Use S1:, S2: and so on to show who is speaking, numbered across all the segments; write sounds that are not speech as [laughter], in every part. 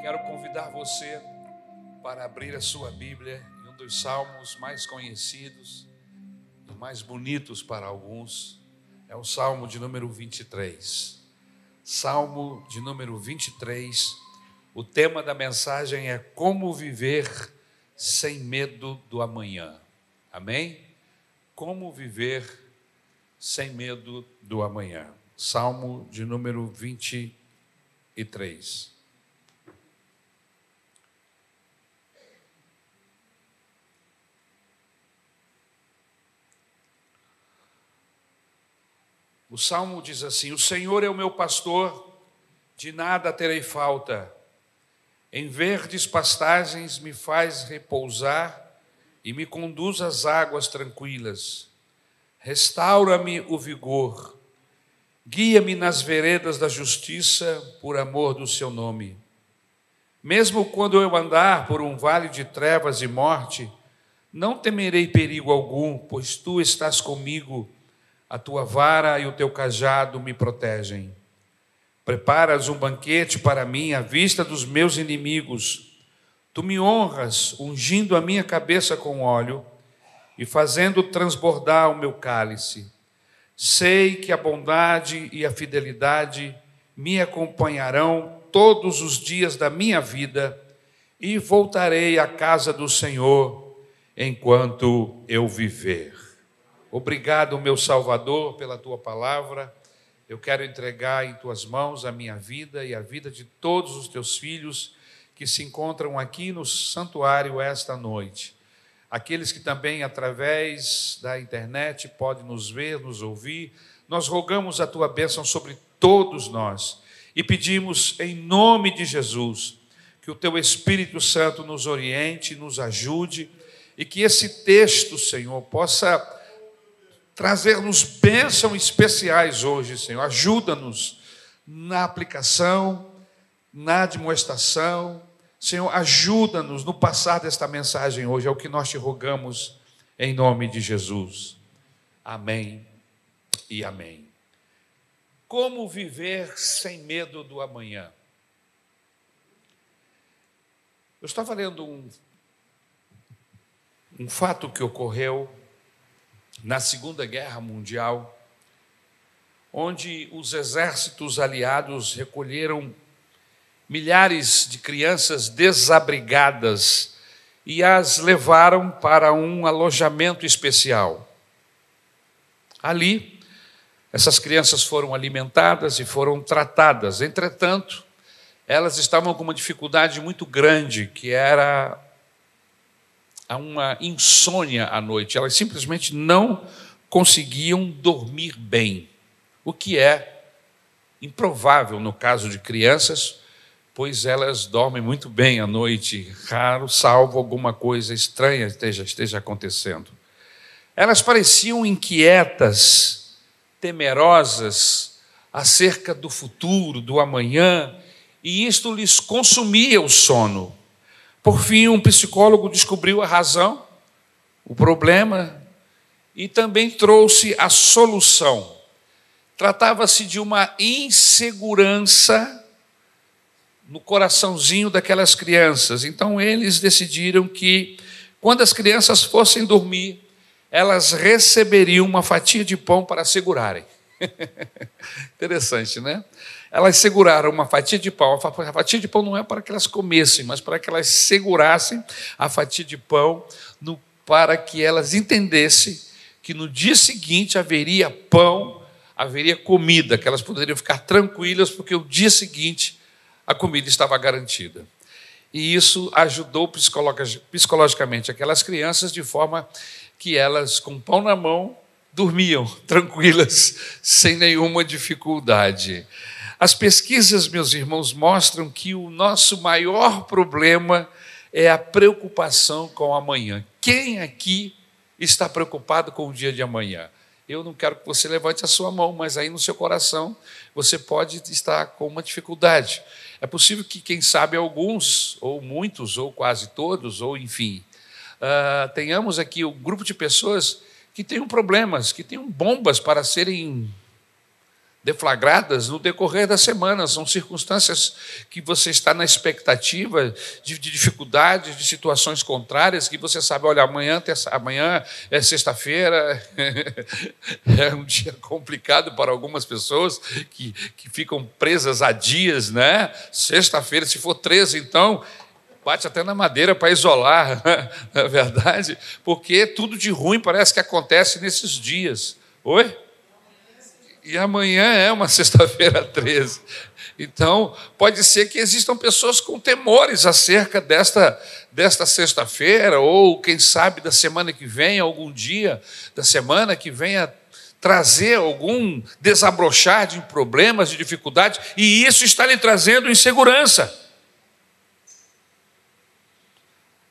S1: Quero convidar você para abrir a sua Bíblia em um dos salmos mais conhecidos e mais bonitos para alguns. É o salmo de número 23. Salmo de número 23. O tema da mensagem é Como viver sem medo do amanhã. Amém? Como viver sem medo do amanhã. Salmo de número 23. O salmo diz assim: O Senhor é o meu pastor, de nada terei falta. Em verdes pastagens me faz repousar e me conduz às águas tranquilas. Restaura-me o vigor. Guia-me nas veredas da justiça por amor do seu nome. Mesmo quando eu andar por um vale de trevas e morte, não temerei perigo algum, pois tu estás comigo a tua vara e o teu cajado me protegem. Preparas um banquete para mim à vista dos meus inimigos. Tu me honras, ungindo a minha cabeça com óleo e fazendo transbordar o meu cálice. Sei que a bondade e a fidelidade me acompanharão todos os dias da minha vida e voltarei à casa do Senhor enquanto eu viver. Obrigado, meu Salvador, pela tua palavra. Eu quero entregar em tuas mãos a minha vida e a vida de todos os teus filhos que se encontram aqui no santuário esta noite. Aqueles que também, através da internet, podem nos ver, nos ouvir, nós rogamos a tua bênção sobre todos nós e pedimos, em nome de Jesus, que o teu Espírito Santo nos oriente, nos ajude e que esse texto, Senhor, possa trazer-nos bênçãos especiais hoje, Senhor. Ajuda-nos na aplicação, na demonstração. Senhor, ajuda-nos no passar desta mensagem hoje, é o que nós te rogamos em nome de Jesus. Amém e amém. Como viver sem medo do amanhã? Eu estava lendo um, um fato que ocorreu na Segunda Guerra Mundial, onde os exércitos aliados recolheram milhares de crianças desabrigadas e as levaram para um alojamento especial. Ali, essas crianças foram alimentadas e foram tratadas. Entretanto, elas estavam com uma dificuldade muito grande, que era a uma insônia à noite. Elas simplesmente não conseguiam dormir bem, o que é improvável no caso de crianças, pois elas dormem muito bem à noite, raro, salvo alguma coisa estranha esteja, esteja acontecendo. Elas pareciam inquietas, temerosas acerca do futuro, do amanhã, e isto lhes consumia o sono. Por fim, um psicólogo descobriu a razão, o problema e também trouxe a solução. Tratava-se de uma insegurança no coraçãozinho daquelas crianças. Então, eles decidiram que, quando as crianças fossem dormir, elas receberiam uma fatia de pão para segurarem. [laughs] Interessante, né? Elas seguraram uma fatia de pão. A fatia de pão não é para que elas comessem, mas para que elas segurassem a fatia de pão no, para que elas entendessem que no dia seguinte haveria pão, haveria comida, que elas poderiam ficar tranquilas, porque o dia seguinte a comida estava garantida. E isso ajudou psicologicamente aquelas crianças de forma que elas, com pão na mão, dormiam [laughs] tranquilas, sem nenhuma dificuldade. As pesquisas, meus irmãos, mostram que o nosso maior problema é a preocupação com amanhã. Quem aqui está preocupado com o dia de amanhã? Eu não quero que você levante a sua mão, mas aí no seu coração você pode estar com uma dificuldade. É possível que, quem sabe, alguns, ou muitos, ou quase todos, ou enfim, uh, tenhamos aqui um grupo de pessoas que tenham problemas, que tenham bombas para serem deflagradas no decorrer da semana. São circunstâncias que você está na expectativa de, de dificuldades, de situações contrárias, que você sabe, olha, amanhã, amanhã é sexta-feira, [laughs] é um dia complicado para algumas pessoas que, que ficam presas a dias, né? Sexta-feira, se for 13, então, bate até na madeira para isolar, [laughs] na é verdade, porque tudo de ruim parece que acontece nesses dias. Oi? E amanhã é uma [laughs] sexta-feira 13. Então, pode ser que existam pessoas com temores acerca desta, desta sexta-feira, ou quem sabe da semana que vem, algum dia da semana que venha trazer algum desabrochar de problemas, de dificuldades, e isso está lhe trazendo insegurança.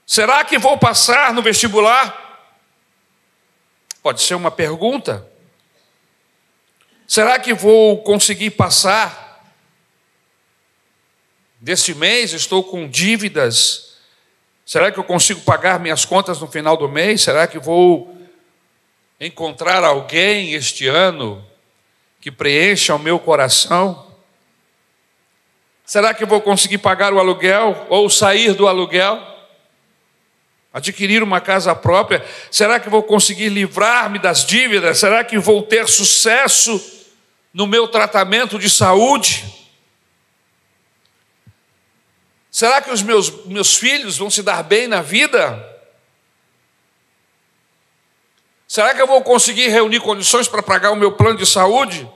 S1: Será que vou passar no vestibular? Pode ser uma pergunta. Será que vou conseguir passar? Deste mês estou com dívidas. Será que eu consigo pagar minhas contas no final do mês? Será que vou encontrar alguém este ano que preencha o meu coração? Será que vou conseguir pagar o aluguel ou sair do aluguel? Adquirir uma casa própria? Será que vou conseguir livrar-me das dívidas? Será que vou ter sucesso no meu tratamento de saúde? Será que os meus, meus filhos vão se dar bem na vida? Será que eu vou conseguir reunir condições para pagar o meu plano de saúde?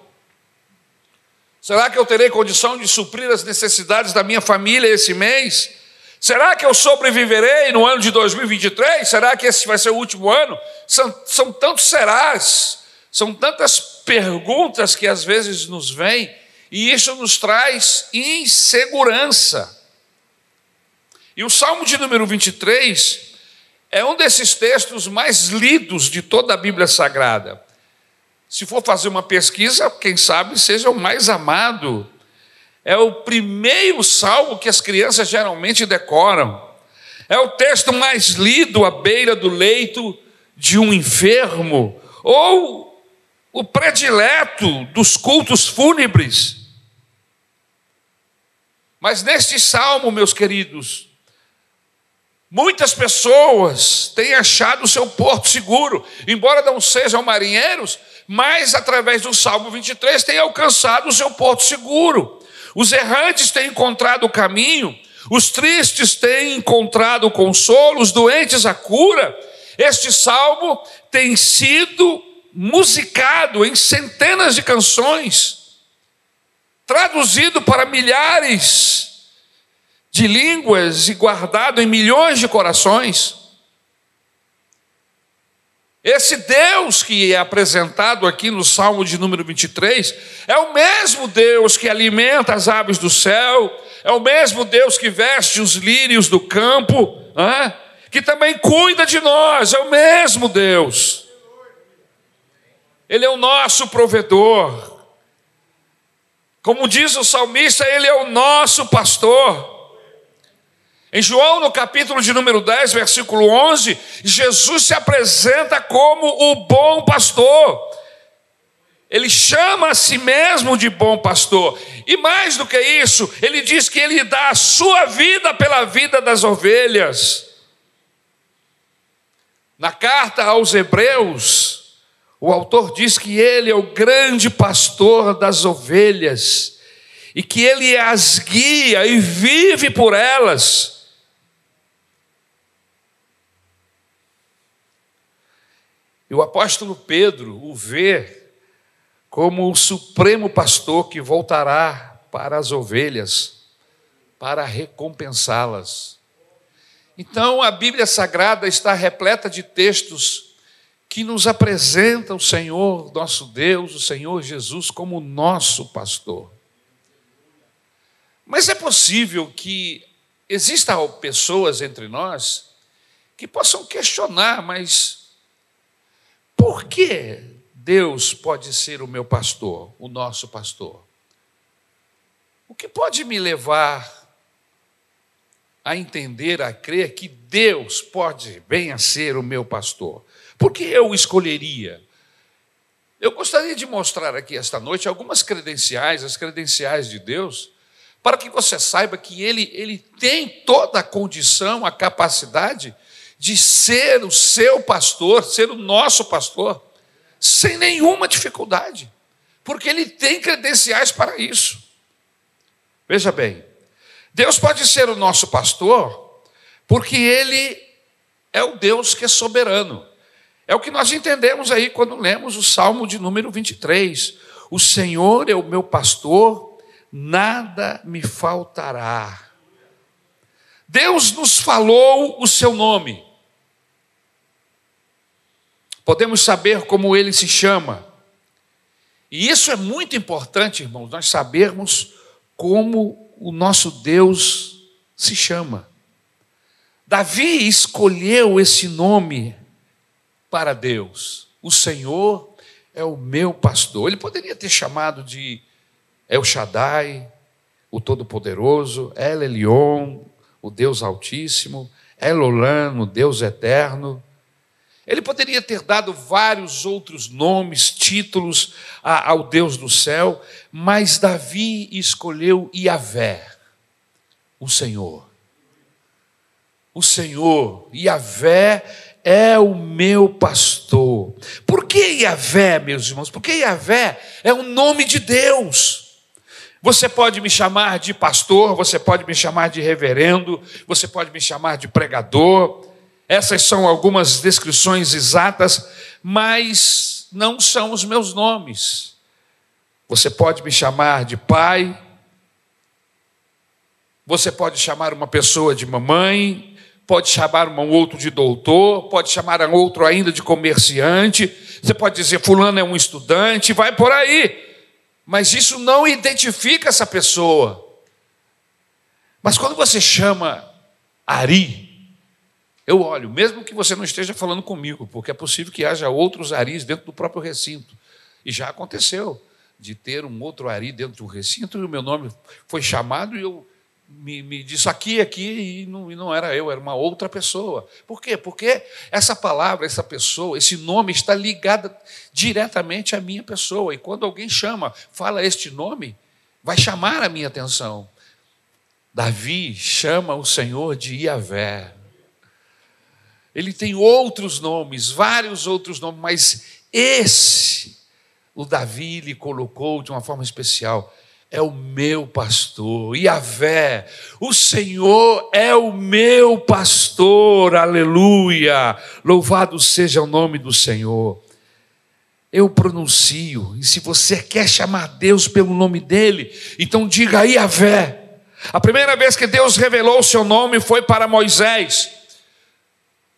S1: Será que eu terei condição de suprir as necessidades da minha família esse mês? Será que eu sobreviverei no ano de 2023? Será que esse vai ser o último ano? São, são tantos serás são tantas perguntas que às vezes nos vêm e isso nos traz insegurança. E o Salmo de número 23 é um desses textos mais lidos de toda a Bíblia Sagrada. Se for fazer uma pesquisa, quem sabe seja o mais amado. É o primeiro salmo que as crianças geralmente decoram. É o texto mais lido à beira do leito de um enfermo, ou o predileto dos cultos fúnebres. Mas neste salmo, meus queridos, muitas pessoas têm achado o seu porto seguro, embora não sejam marinheiros, mas através do Salmo 23 têm alcançado o seu porto seguro. Os errantes têm encontrado o caminho, os tristes têm encontrado o consolo, os doentes a cura. Este salmo tem sido musicado em centenas de canções, traduzido para milhares de línguas e guardado em milhões de corações. Esse Deus que é apresentado aqui no Salmo de número 23 é o mesmo Deus que alimenta as aves do céu, é o mesmo Deus que veste os lírios do campo, que também cuida de nós, é o mesmo Deus. Ele é o nosso provedor. Como diz o salmista, Ele é o nosso pastor. Em João, no capítulo de número 10, versículo 11, Jesus se apresenta como o bom pastor. Ele chama a si mesmo de bom pastor. E mais do que isso, ele diz que ele dá a sua vida pela vida das ovelhas. Na carta aos Hebreus, o autor diz que ele é o grande pastor das ovelhas e que ele as guia e vive por elas. E o apóstolo Pedro o vê como o supremo pastor que voltará para as ovelhas, para recompensá-las. Então a Bíblia Sagrada está repleta de textos que nos apresenta o Senhor, nosso Deus, o Senhor Jesus, como nosso pastor. Mas é possível que existam pessoas entre nós que possam questionar, mas por que Deus pode ser o meu pastor, o nosso pastor? O que pode me levar a entender, a crer que Deus pode bem a ser o meu pastor? Por que eu escolheria? Eu gostaria de mostrar aqui esta noite algumas credenciais, as credenciais de Deus, para que você saiba que ele, ele tem toda a condição, a capacidade de ser o seu pastor, ser o nosso pastor, sem nenhuma dificuldade, porque ele tem credenciais para isso. Veja bem, Deus pode ser o nosso pastor, porque ele é o Deus que é soberano. É o que nós entendemos aí quando lemos o Salmo de número 23. O Senhor é o meu pastor, nada me faltará. Deus nos falou o seu nome. Podemos saber como ele se chama. E isso é muito importante, irmãos, nós sabermos como o nosso Deus se chama. Davi escolheu esse nome para Deus. O Senhor é o meu pastor. Ele poderia ter chamado de El Shaddai, o Todo-Poderoso, El Elion, o Deus Altíssimo, Elolam, o Deus Eterno. Ele poderia ter dado vários outros nomes, títulos ao Deus do céu, mas Davi escolheu Iavé, o Senhor. O Senhor, Iavé é o meu pastor. Por que Yahvé, meus irmãos? Porque Yahvé é o nome de Deus. Você pode me chamar de pastor, você pode me chamar de reverendo, você pode me chamar de pregador. Essas são algumas descrições exatas, mas não são os meus nomes. Você pode me chamar de pai, você pode chamar uma pessoa de mamãe, pode chamar um outro de doutor, pode chamar um outro ainda de comerciante, você pode dizer fulano é um estudante, vai por aí. Mas isso não identifica essa pessoa. Mas quando você chama Ari, eu olho, mesmo que você não esteja falando comigo, porque é possível que haja outros Aris dentro do próprio recinto. E já aconteceu de ter um outro Ari dentro do recinto e o meu nome foi chamado e eu me, me disse aqui, aqui, e não, e não era eu, era uma outra pessoa. Por quê? Porque essa palavra, essa pessoa, esse nome está ligado diretamente à minha pessoa. E quando alguém chama, fala este nome, vai chamar a minha atenção. Davi chama o Senhor de Iavé. Ele tem outros nomes, vários outros nomes, mas esse, o Davi lhe colocou de uma forma especial é o meu pastor. Yahvé, o Senhor é o meu pastor. Aleluia. Louvado seja o nome do Senhor. Eu pronuncio, e se você quer chamar Deus pelo nome dele, então diga Yahvé. A primeira vez que Deus revelou o seu nome foi para Moisés.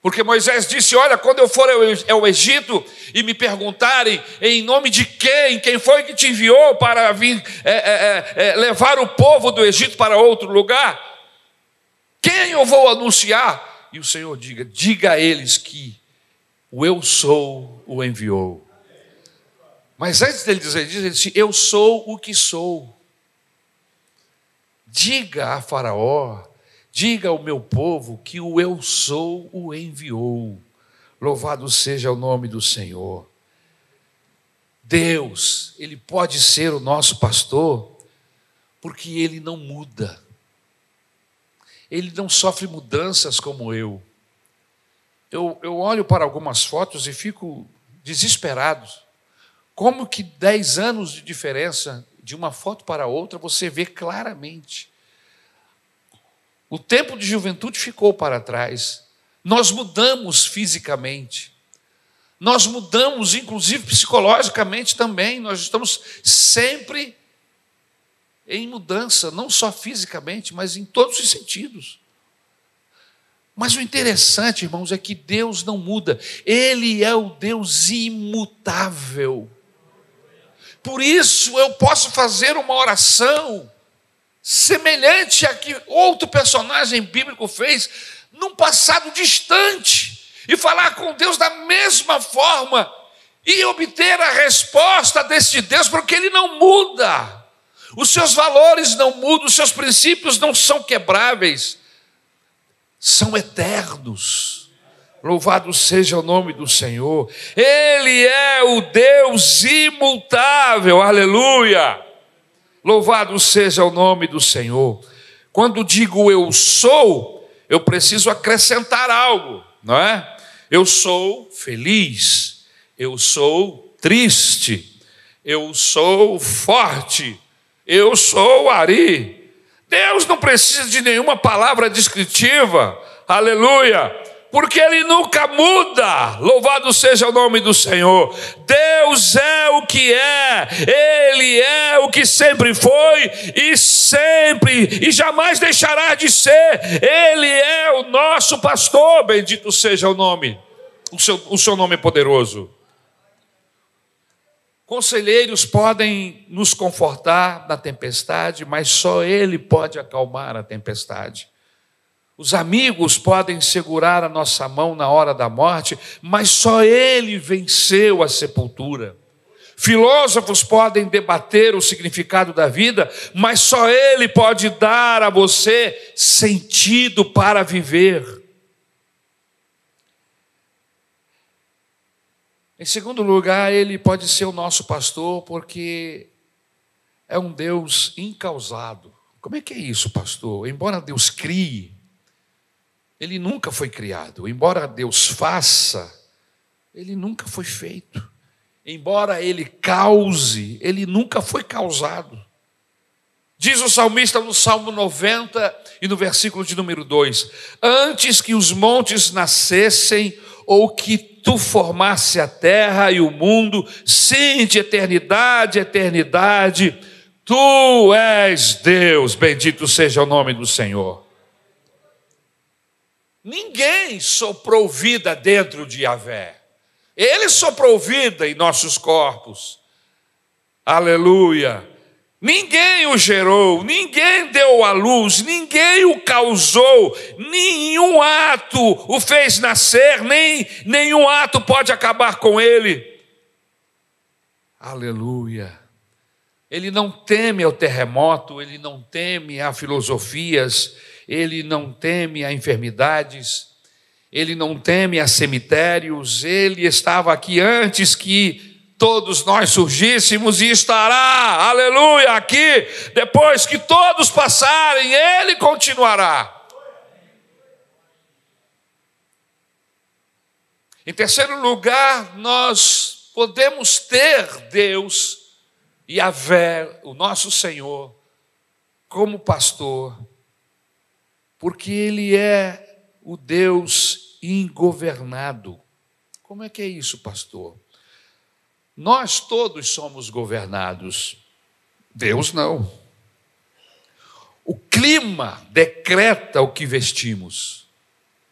S1: Porque Moisés disse: Olha, quando eu for ao Egito e me perguntarem em nome de quem, quem foi que te enviou para vir é, é, é, é, levar o povo do Egito para outro lugar, quem eu vou anunciar? E o Senhor diga: Diga a eles que o eu sou o enviou. Mas antes dele dizer isso, ele disse: Eu sou o que sou. Diga a Faraó Diga ao meu povo que o eu sou o enviou. Louvado seja o nome do Senhor. Deus, Ele pode ser o nosso pastor, porque Ele não muda. Ele não sofre mudanças como eu. Eu, eu olho para algumas fotos e fico desesperado. Como que dez anos de diferença de uma foto para outra você vê claramente o tempo de juventude ficou para trás. Nós mudamos fisicamente. Nós mudamos, inclusive psicologicamente também. Nós estamos sempre em mudança, não só fisicamente, mas em todos os sentidos. Mas o interessante, irmãos, é que Deus não muda. Ele é o Deus imutável. Por isso eu posso fazer uma oração semelhante a que outro personagem bíblico fez num passado distante e falar com Deus da mesma forma e obter a resposta desse Deus, porque ele não muda. Os seus valores não mudam, os seus princípios não são quebráveis, são eternos. Louvado seja o nome do Senhor. Ele é o Deus imutável. Aleluia. Louvado seja o nome do Senhor. Quando digo eu sou, eu preciso acrescentar algo, não é? Eu sou feliz, eu sou triste, eu sou forte, eu sou Ari. Deus não precisa de nenhuma palavra descritiva, aleluia, porque Ele nunca muda. Louvado seja o nome do Senhor. Deus é o que é, Ele é o que sempre foi e sempre e jamais deixará de ser. Ele é o nosso pastor, bendito seja o nome, o seu, o seu nome é poderoso. Conselheiros podem nos confortar na tempestade, mas só Ele pode acalmar a tempestade. Os amigos podem segurar a nossa mão na hora da morte, mas só Ele venceu a sepultura. Filósofos podem debater o significado da vida, mas só Ele pode dar a você sentido para viver. Em segundo lugar, ele pode ser o nosso pastor porque é um Deus incausado. Como é que é isso, pastor? Embora Deus crie, ele nunca foi criado. Embora Deus faça, ele nunca foi feito. Embora ele cause, ele nunca foi causado. Diz o salmista no Salmo 90 e no versículo de número 2: Antes que os montes nascessem, ou que tu formasse a terra e o mundo, sim, de eternidade, eternidade, tu és Deus, bendito seja o nome do Senhor. Ninguém soprou vida dentro de Yahvé, ele soprou vida em nossos corpos, aleluia. Ninguém o gerou, ninguém deu a luz, ninguém o causou, nenhum ato o fez nascer, nem nenhum ato pode acabar com ele. Aleluia. Ele não teme ao terremoto, ele não teme a filosofias, ele não teme a enfermidades, ele não teme a cemitérios, ele estava aqui antes que todos nós surgíssemos e estará, aleluia, aqui, depois que todos passarem, ele continuará. Em terceiro lugar, nós podemos ter Deus e a o nosso Senhor, como pastor, porque Ele é o Deus ingovernado. Como é que é isso, pastor? Nós todos somos governados, Deus não. O clima decreta o que vestimos.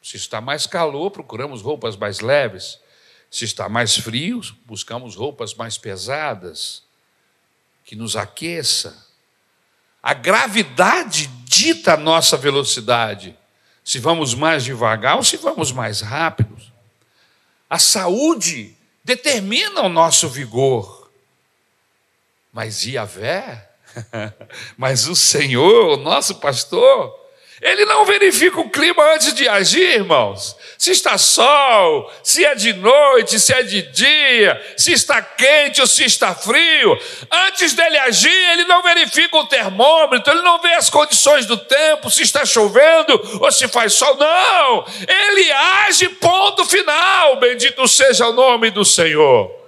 S1: Se está mais calor, procuramos roupas mais leves. Se está mais frio, buscamos roupas mais pesadas, que nos aqueça. A gravidade dita a nossa velocidade. Se vamos mais devagar ou se vamos mais rápidos. A saúde determina o nosso vigor. Mas Iavé, [laughs] mas o Senhor, o nosso pastor, ele não verifica o clima antes de agir, irmãos. Se está sol, se é de noite, se é de dia, se está quente ou se está frio. Antes dele agir, ele não verifica o termômetro, ele não vê as condições do tempo, se está chovendo ou se faz sol. Não! Ele age, ponto final. Bendito seja o nome do Senhor.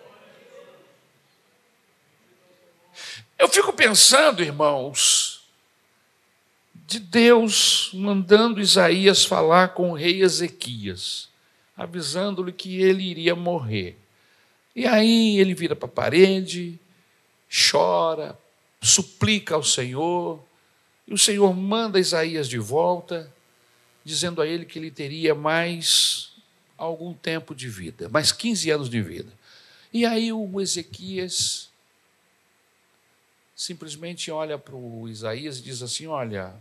S1: Eu fico pensando, irmãos, de Deus mandando Isaías falar com o rei Ezequias, avisando-lhe que ele iria morrer. E aí ele vira para a parede, chora, suplica ao Senhor, e o Senhor manda Isaías de volta, dizendo a ele que ele teria mais algum tempo de vida, mais 15 anos de vida. E aí o Ezequias simplesmente olha para o Isaías e diz assim: Olha,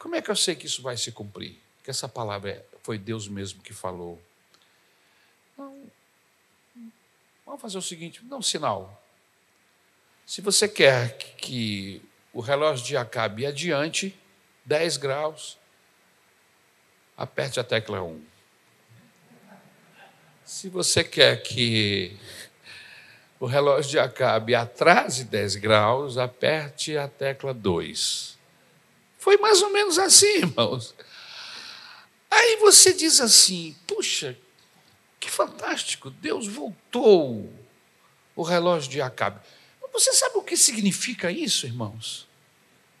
S1: como é que eu sei que isso vai se cumprir? Que essa palavra é, foi Deus mesmo que falou. Não, vamos fazer o seguinte: dá um sinal. Se você quer que o relógio de acabe adiante, 10 graus, aperte a tecla 1. Se você quer que o relógio de Acabe atrase 10 graus, aperte a tecla 2. Foi mais ou menos assim, irmãos. Aí você diz assim: puxa, que fantástico, Deus voltou o relógio de Acabe. Você sabe o que significa isso, irmãos?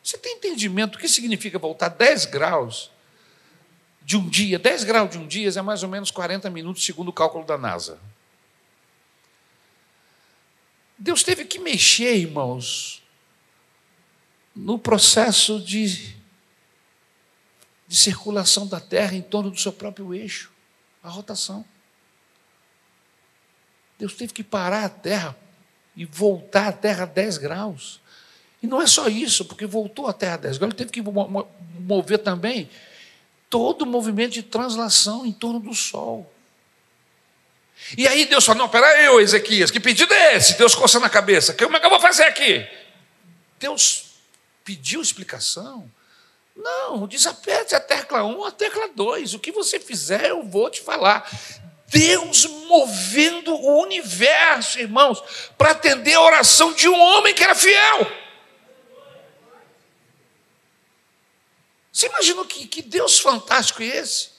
S1: Você tem entendimento do que significa voltar 10 graus de um dia? 10 graus de um dia é mais ou menos 40 minutos, segundo o cálculo da NASA. Deus teve que mexer, irmãos, no processo de, de circulação da Terra em torno do seu próprio eixo, a rotação. Deus teve que parar a Terra e voltar a Terra a 10 graus. E não é só isso, porque voltou a Terra a 10 graus, ele teve que mover também todo o movimento de translação em torno do Sol. E aí Deus falou: Não, peraí, Ezequias, que pedido é esse? Deus coçando a cabeça, como é que eu vou fazer aqui? Deus pediu explicação. Não, desaperte a tecla 1, a tecla 2. O que você fizer, eu vou te falar. Deus movendo o universo, irmãos, para atender a oração de um homem que era fiel. Você imaginou que, que Deus fantástico é esse?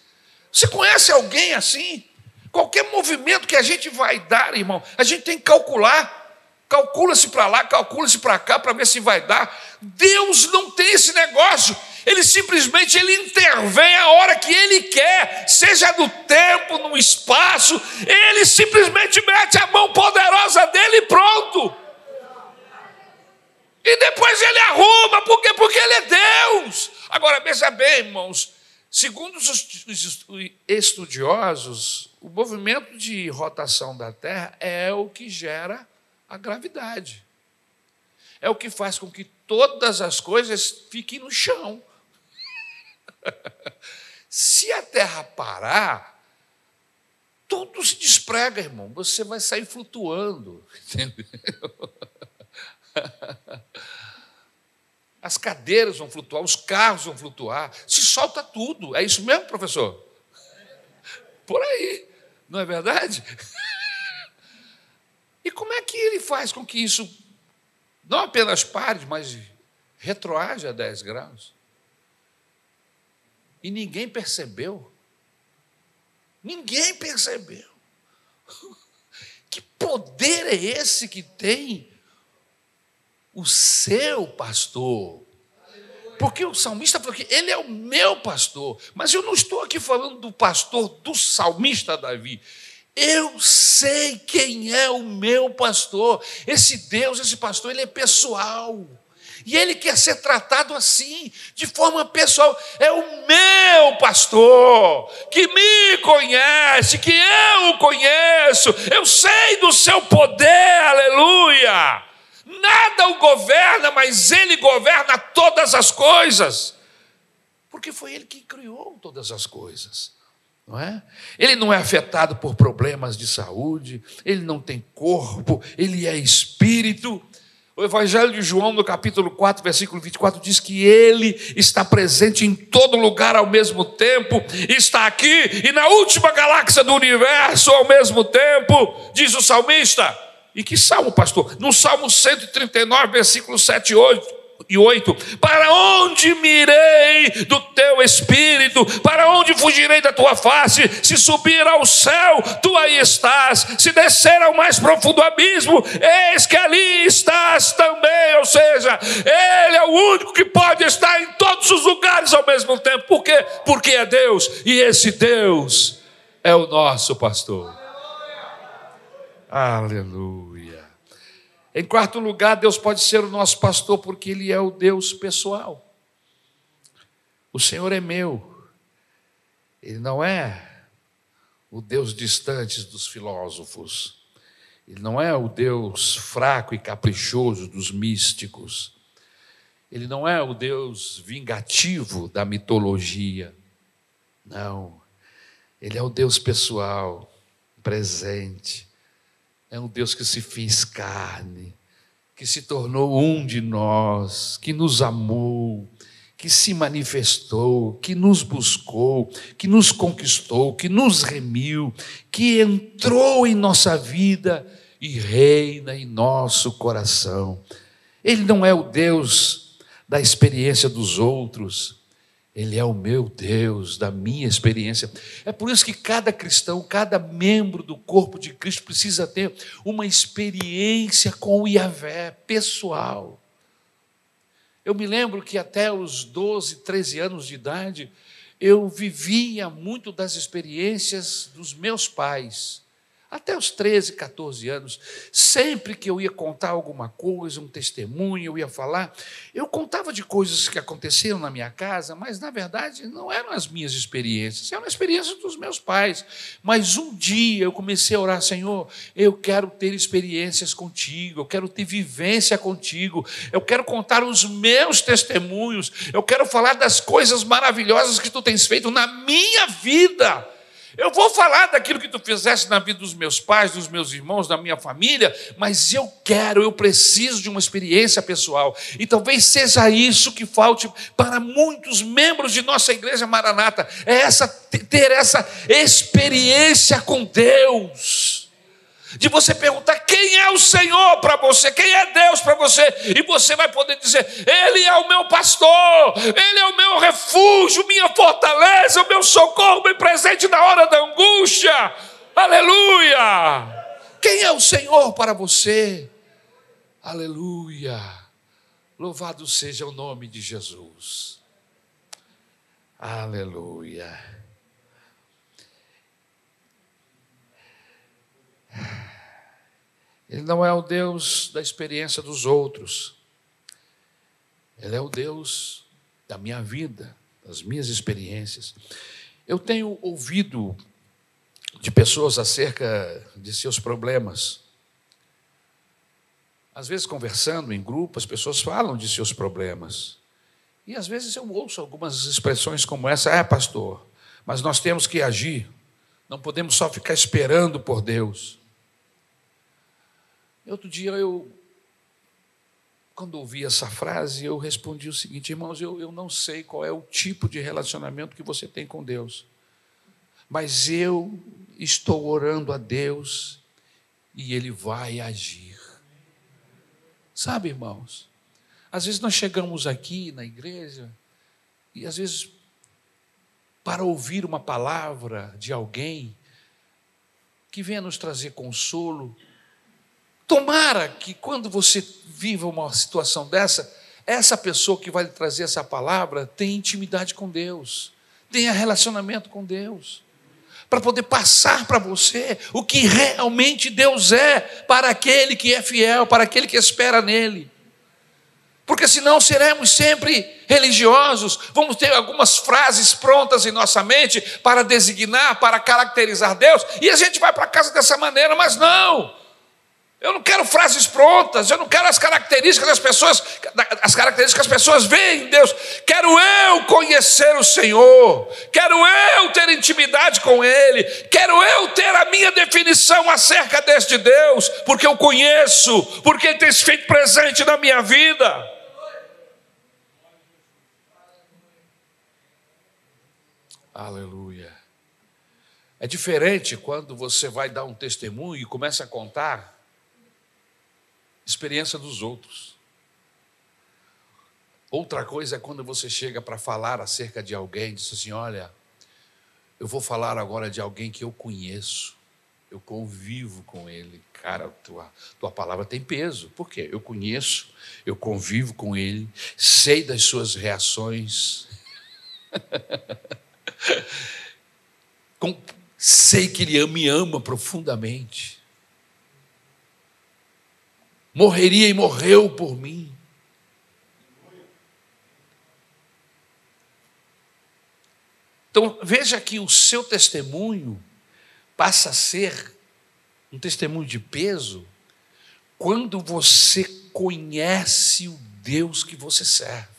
S1: Você conhece alguém assim? Qualquer movimento que a gente vai dar, irmão, a gente tem que calcular. Calcula-se para lá, calcula-se para cá para ver se vai dar. Deus não tem esse negócio. Ele simplesmente ele intervém a hora que ele quer, seja no tempo, no espaço. Ele simplesmente mete a mão poderosa dele e pronto. E depois ele arruma, por quê? Porque ele é Deus. Agora, veja bem, irmãos, segundo os estudiosos, o movimento de rotação da Terra é o que gera a gravidade. É o que faz com que todas as coisas fiquem no chão. [laughs] Se a terra parar, tudo se desprega, irmão. Você vai sair flutuando. [laughs] Entendeu? As cadeiras vão flutuar, os carros vão flutuar, se solta tudo. É isso mesmo, professor? Por aí, não é verdade? [laughs] E como é que ele faz com que isso não apenas pare, mas retroage a 10 graus? E ninguém percebeu. Ninguém percebeu. [laughs] Que poder é esse que tem o seu pastor? Porque o salmista falou que ele é o meu pastor, mas eu não estou aqui falando do pastor do salmista Davi. Eu sei quem é o meu pastor. Esse Deus, esse pastor, ele é pessoal. E ele quer ser tratado assim, de forma pessoal. É o meu pastor, que me conhece, que eu o conheço. Eu sei do seu poder, aleluia. Nada o governa, mas ele governa todas as coisas. Porque foi ele que criou todas as coisas. Não é? Ele não é afetado por problemas de saúde, ele não tem corpo, ele é espírito. O Evangelho de João, no capítulo 4, versículo 24, diz que ele está presente em todo lugar ao mesmo tempo, está aqui e na última galáxia do universo ao mesmo tempo, diz o salmista. E que salmo, pastor? No Salmo 139, versículo 7 e 8 e 8: Para onde mirei do teu espírito? Para onde fugirei da tua face? Se subir ao céu, tu aí estás. Se descer ao mais profundo abismo, eis que ali estás também. Ou seja, Ele é o único que pode estar em todos os lugares ao mesmo tempo. Por quê? Porque é Deus, e esse Deus é o nosso pastor. Aleluia. Em quarto lugar, Deus pode ser o nosso pastor porque Ele é o Deus pessoal. O Senhor é meu. Ele não é o Deus distante dos filósofos. Ele não é o Deus fraco e caprichoso dos místicos. Ele não é o Deus vingativo da mitologia. Não. Ele é o Deus pessoal, presente é um Deus que se fez carne, que se tornou um de nós, que nos amou, que se manifestou, que nos buscou, que nos conquistou, que nos remiu, que entrou em nossa vida e reina em nosso coração. Ele não é o Deus da experiência dos outros, ele é o meu Deus, da minha experiência. É por isso que cada cristão, cada membro do corpo de Cristo precisa ter uma experiência com o Iavé pessoal. Eu me lembro que até os 12, 13 anos de idade, eu vivia muito das experiências dos meus pais até os 13, 14 anos, sempre que eu ia contar alguma coisa, um testemunho, eu ia falar, eu contava de coisas que aconteceram na minha casa, mas na verdade não eram as minhas experiências, eram experiências dos meus pais. Mas um dia eu comecei a orar, Senhor, eu quero ter experiências contigo, eu quero ter vivência contigo, eu quero contar os meus testemunhos, eu quero falar das coisas maravilhosas que tu tens feito na minha vida. Eu vou falar daquilo que tu fizeste na vida dos meus pais, dos meus irmãos, da minha família, mas eu quero, eu preciso de uma experiência pessoal. E talvez seja isso que falte para muitos membros de nossa igreja Maranata, é essa ter essa experiência com Deus de você perguntar quem é o Senhor para você, quem é Deus para você, e você vai poder dizer: Ele é o meu pastor, Ele é o meu refúgio, minha fortaleza, o meu socorro bem presente na hora da angústia. Aleluia! Quem é o Senhor para você? Aleluia! Louvado seja o nome de Jesus. Aleluia. Ele não é o Deus da experiência dos outros. Ele é o Deus da minha vida, das minhas experiências. Eu tenho ouvido de pessoas acerca de seus problemas. Às vezes, conversando em grupo, as pessoas falam de seus problemas. E às vezes eu ouço algumas expressões como essa: é, pastor, mas nós temos que agir, não podemos só ficar esperando por Deus. Outro dia eu, quando ouvi essa frase, eu respondi o seguinte, irmãos, eu, eu não sei qual é o tipo de relacionamento que você tem com Deus, mas eu estou orando a Deus e Ele vai agir. Sabe, irmãos, às vezes nós chegamos aqui na igreja e às vezes para ouvir uma palavra de alguém que venha nos trazer consolo, Tomara que quando você viva uma situação dessa, essa pessoa que vai lhe trazer essa palavra tenha intimidade com Deus, tenha relacionamento com Deus, para poder passar para você o que realmente Deus é para aquele que é fiel, para aquele que espera nele. Porque senão seremos sempre religiosos, vamos ter algumas frases prontas em nossa mente para designar, para caracterizar Deus, e a gente vai para casa dessa maneira, mas não. Eu não quero frases prontas, eu não quero as características das pessoas, as características que as pessoas veem em Deus. Quero eu conhecer o Senhor, quero eu ter intimidade com Ele, quero eu ter a minha definição acerca deste Deus, porque eu conheço, porque Ele tem se feito presente na minha vida. Aleluia. É diferente quando você vai dar um testemunho e começa a contar experiência dos outros. Outra coisa é quando você chega para falar acerca de alguém, diz assim: Olha, eu vou falar agora de alguém que eu conheço, eu convivo com ele. Cara, tua, tua palavra tem peso. Por quê? Eu conheço, eu convivo com ele, sei das suas reações. [laughs] com, sei que ele me ama profundamente morreria e morreu por mim. Então veja que o seu testemunho passa a ser um testemunho de peso quando você conhece o Deus que você serve.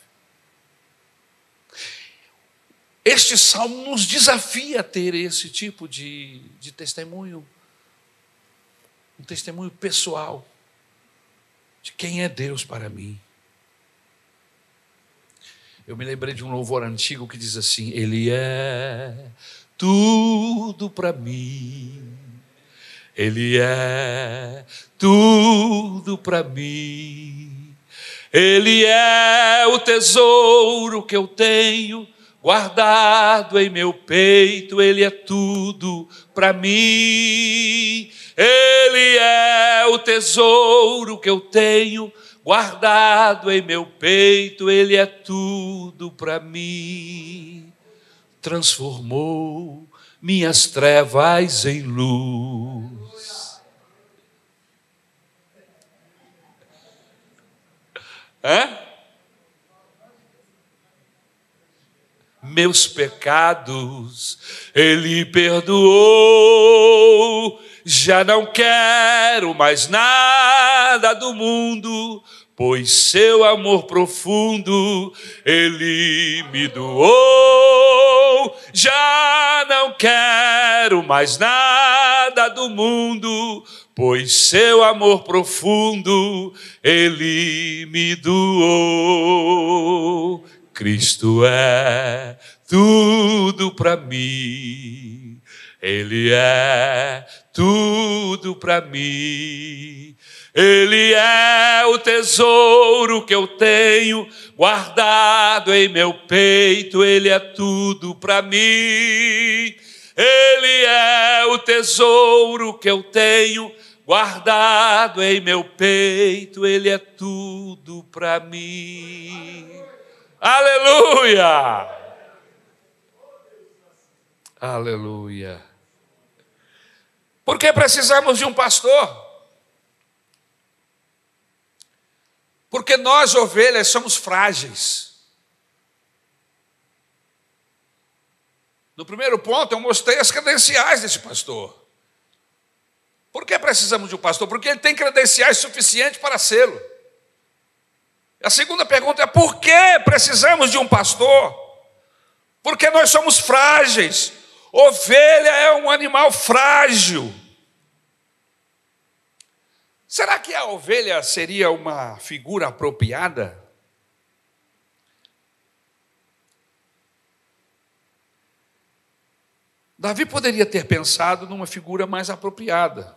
S1: Este salmo nos desafia a ter esse tipo de, de testemunho, um testemunho pessoal de quem é Deus para mim. Eu me lembrei de um louvor antigo que diz assim: Ele é tudo para mim. Ele é tudo para mim. Ele é o tesouro que eu tenho guardado em meu peito, Ele é tudo para mim. Ele é o tesouro que eu tenho guardado em meu peito, Ele é tudo para mim. Transformou minhas trevas em luz. Hã? Meus pecados Ele perdoou já não quero mais nada do mundo, pois seu amor profundo ele me doou. Já não quero mais nada do mundo, pois seu amor profundo ele me doou. Cristo é tudo para mim. Ele é tudo para mim. Ele é o tesouro que eu tenho guardado em meu peito, ele é tudo para mim. Ele é o tesouro que eu tenho guardado em meu peito, ele é tudo para mim. Aleluia! Aleluia. Por que precisamos de um pastor? Porque nós, ovelhas, somos frágeis. No primeiro ponto, eu mostrei as credenciais desse pastor. Por que precisamos de um pastor? Porque ele tem credenciais suficientes para sê-lo. A segunda pergunta é: por que precisamos de um pastor? Porque nós somos frágeis. Ovelha é um animal frágil. Será que a ovelha seria uma figura apropriada? Davi poderia ter pensado numa figura mais apropriada.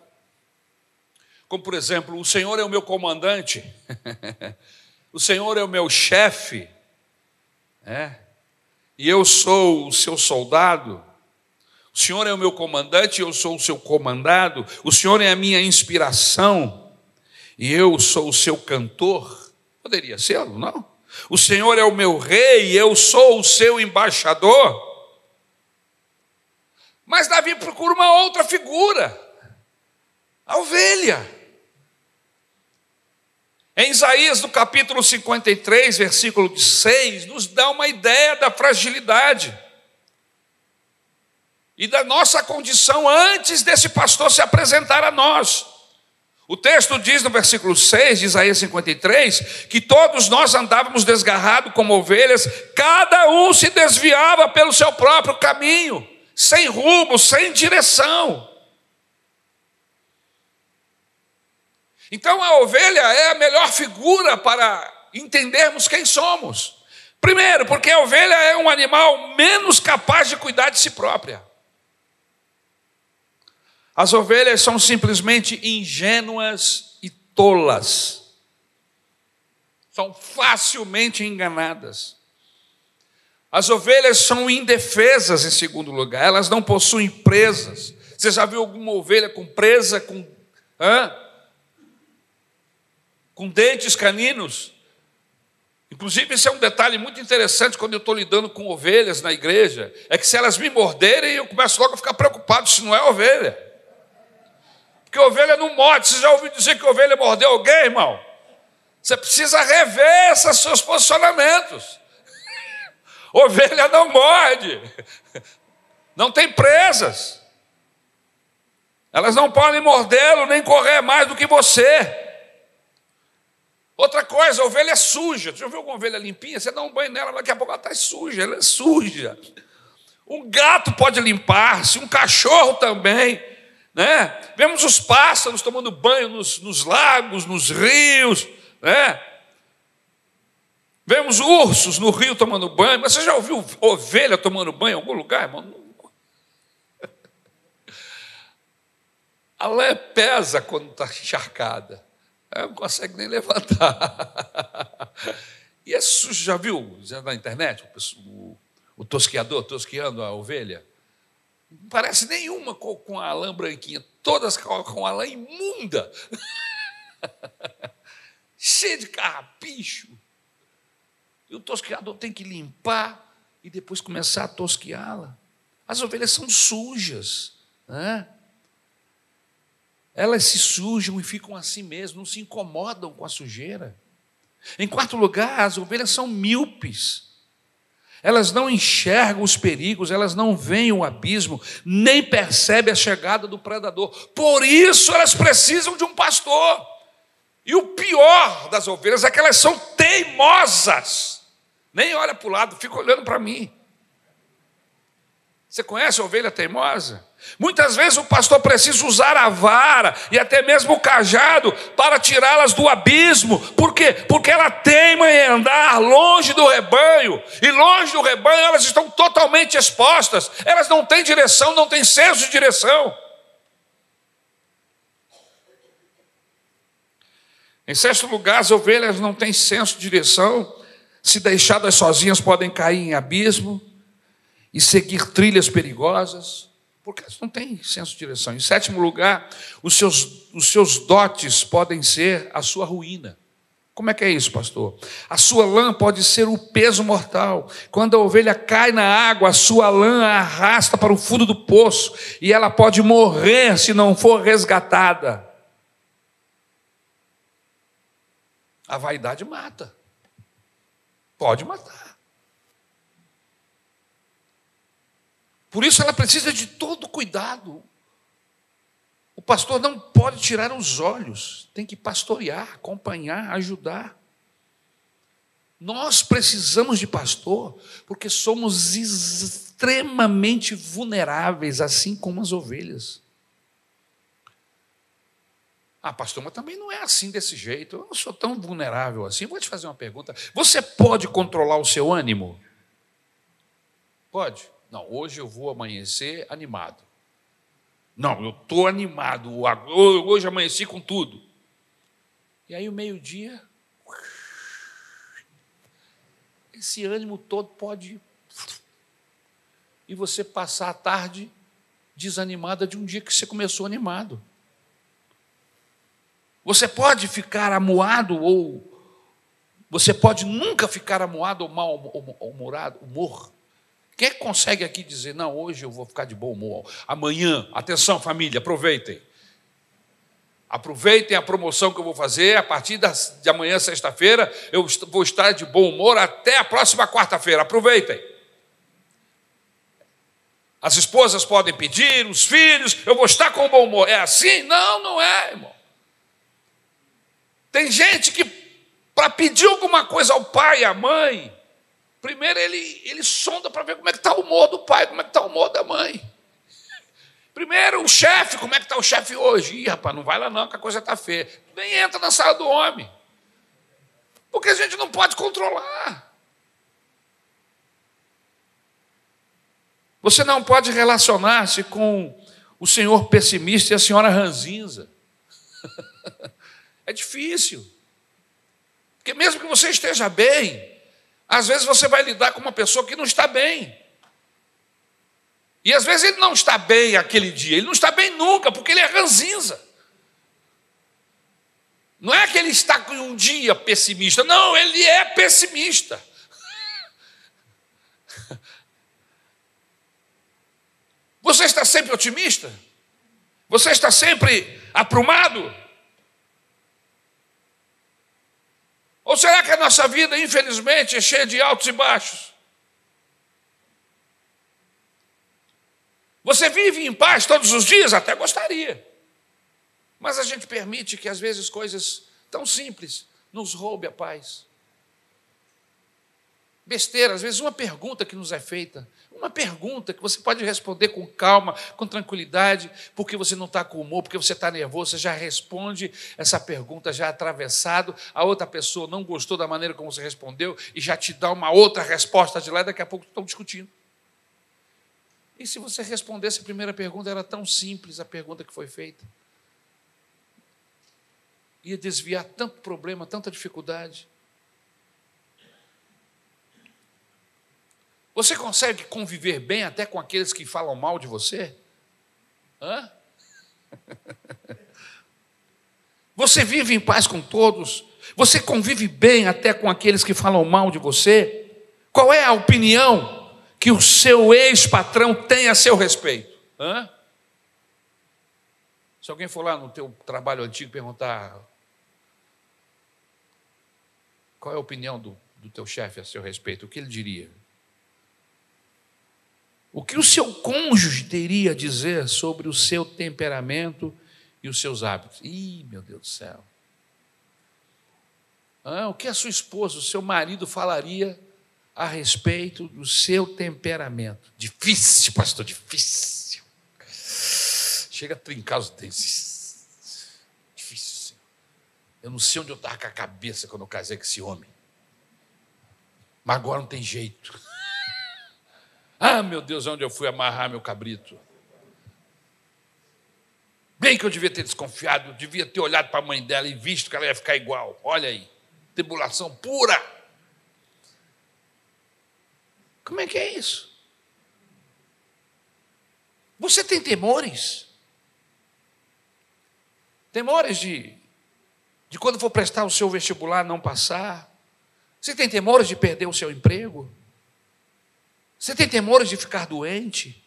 S1: Como, por exemplo, o Senhor é o meu comandante, [laughs] o Senhor é o meu chefe, é? e eu sou o seu soldado. O Senhor é o meu comandante, eu sou o seu comandado. O Senhor é a minha inspiração e eu sou o seu cantor. Poderia ser, não? O Senhor é o meu rei e eu sou o seu embaixador. Mas Davi procura uma outra figura, a ovelha. Em Isaías, no capítulo 53, versículo 6, nos dá uma ideia da fragilidade e da nossa condição antes desse pastor se apresentar a nós. O texto diz no versículo 6 de Isaías 53 que todos nós andávamos desgarrados como ovelhas, cada um se desviava pelo seu próprio caminho, sem rumo, sem direção. Então a ovelha é a melhor figura para entendermos quem somos. Primeiro, porque a ovelha é um animal menos capaz de cuidar de si própria. As ovelhas são simplesmente ingênuas e tolas. São facilmente enganadas. As ovelhas são indefesas, em segundo lugar, elas não possuem presas. Você já viu alguma ovelha com presa, com, hã? com dentes caninos? Inclusive, esse é um detalhe muito interessante quando eu estou lidando com ovelhas na igreja: é que se elas me morderem, eu começo logo a ficar preocupado se não é ovelha. Porque ovelha não morde. Você já ouviu dizer que ovelha mordeu alguém, irmão? Você precisa rever esses seus posicionamentos. [laughs] ovelha não morde. Não tem presas. Elas não podem mordê-lo nem correr mais do que você. Outra coisa, a ovelha é suja. Você já viu alguma ovelha limpinha? Você dá um banho nela, daqui a pouco ela está suja, ela é suja. Um gato pode limpar-se, um cachorro também. Né? Vemos os pássaros tomando banho nos, nos lagos, nos rios. Né? Vemos ursos no rio tomando banho. Mas você já ouviu ovelha tomando banho em algum lugar, irmão? [laughs] A lã pesa quando está encharcada. Ela não consegue nem levantar. [laughs] E é sujo, já viu na internet o, o tosqueador tosqueando a ovelha? Não parece nenhuma com a lã branquinha, todas com a lã imunda. [laughs] Cheia de carrapicho. E o tosqueador tem que limpar e depois começar a tosqueá-la. As ovelhas são sujas. Né? Elas se sujam e ficam assim mesmo, não se incomodam com a sujeira. Em quarto lugar, as ovelhas são míopes. Elas não enxergam os perigos, elas não veem o abismo, nem percebem a chegada do predador. Por isso elas precisam de um pastor. E o pior das ovelhas é que elas são teimosas. Nem olha para o lado, fica olhando para mim. Você conhece a ovelha teimosa? Muitas vezes o pastor precisa usar a vara e até mesmo o cajado para tirá-las do abismo. Por quê? Porque ela teima em andar longe do rebanho. E longe do rebanho elas estão totalmente expostas. Elas não têm direção, não têm senso de direção. Em sexto lugar, as ovelhas não têm senso de direção. Se deixadas sozinhas, podem cair em abismo e seguir trilhas perigosas porque elas não têm senso de direção. Em sétimo lugar, os seus, os seus dotes podem ser a sua ruína. Como é que é isso, pastor? A sua lã pode ser o peso mortal. Quando a ovelha cai na água, a sua lã a arrasta para o fundo do poço e ela pode morrer se não for resgatada. A vaidade mata. Pode matar. Por isso ela precisa de todo cuidado. O pastor não pode tirar os olhos, tem que pastorear, acompanhar, ajudar. Nós precisamos de pastor porque somos extremamente vulneráveis, assim como as ovelhas. Ah, pastor, mas também não é assim desse jeito. Eu não sou tão vulnerável assim. Vou te fazer uma pergunta. Você pode controlar o seu ânimo? Pode. Não, hoje eu vou amanhecer animado. Não, eu estou animado. Hoje amanheci com tudo. E aí, o meio-dia, esse ânimo todo pode. E você passar a tarde desanimada de um dia que você começou animado. Você pode ficar amuado ou você pode nunca ficar amuado ou mal-humorado, humor. Quem consegue aqui dizer, não, hoje eu vou ficar de bom humor, amanhã, atenção família, aproveitem. Aproveitem a promoção que eu vou fazer, a partir de amanhã, sexta-feira, eu vou estar de bom humor até a próxima quarta-feira, aproveitem. As esposas podem pedir, os filhos, eu vou estar com bom humor. É assim? Não, não é, irmão. Tem gente que, para pedir alguma coisa ao pai à mãe, Primeiro ele, ele sonda para ver como é que está o humor do pai, como é que está o humor da mãe. Primeiro o chefe, como é que está o chefe hoje? Ih, rapaz, não vai lá não, que a coisa está feia. Nem entra na sala do homem. Porque a gente não pode controlar. Você não pode relacionar-se com o senhor pessimista e a senhora ranzinza. [laughs] É difícil. Porque mesmo que você esteja bem, às vezes você vai lidar com uma pessoa que não está bem. E às vezes ele não está bem aquele dia, ele não está bem nunca, porque ele é ranzinza. Não é que ele está com um dia pessimista, não, ele é pessimista. Você está sempre otimista? Você está sempre aprumado? Ou será que a nossa vida, infelizmente, é cheia de altos e baixos? Você vive em paz todos os dias? Até gostaria. Mas a gente permite que às vezes coisas tão simples nos roube a paz. besteira, às vezes uma pergunta que nos é feita, uma pergunta que você pode responder com calma, com tranquilidade, porque você não está com humor, porque você está nervoso, você já responde essa pergunta já atravessado, a outra pessoa não gostou da maneira como você respondeu e já te dá uma outra resposta de lá e daqui a pouco estão discutindo. E se você respondesse a primeira pergunta, era tão simples a pergunta que foi feita. Ia desviar tanto problema, tanta dificuldade. Você consegue conviver bem até com aqueles que falam mal de você? Hã? [laughs] Você vive em paz com todos? Você convive bem até com aqueles que falam mal de você? Qual é a opinião que o seu ex-patrão tem a seu respeito? Hã? Se alguém for lá no teu trabalho antigo perguntar qual é a opinião do, do teu chefe a seu respeito, o que ele diria? O que o seu cônjuge teria a dizer sobre o seu temperamento e os seus hábitos? Ih, meu Deus do céu. Ah, o que a sua esposa, o seu marido falaria a respeito do seu temperamento? Difícil, pastor, difícil. Chega a trincar os dentes. Difícil. Eu não sei onde eu estava com a cabeça quando eu casei com esse homem. Mas agora não tem jeito. Ah, meu Deus, onde eu fui amarrar meu cabrito? Bem que eu devia ter desconfiado, eu devia ter olhado para a mãe dela e visto que ela ia ficar igual. Olha aí, tribulação pura. Como é que é isso? Você tem temores? Temores de, de quando for prestar o seu vestibular não passar? Você tem temores de perder o seu emprego? Você tem temores de ficar doente?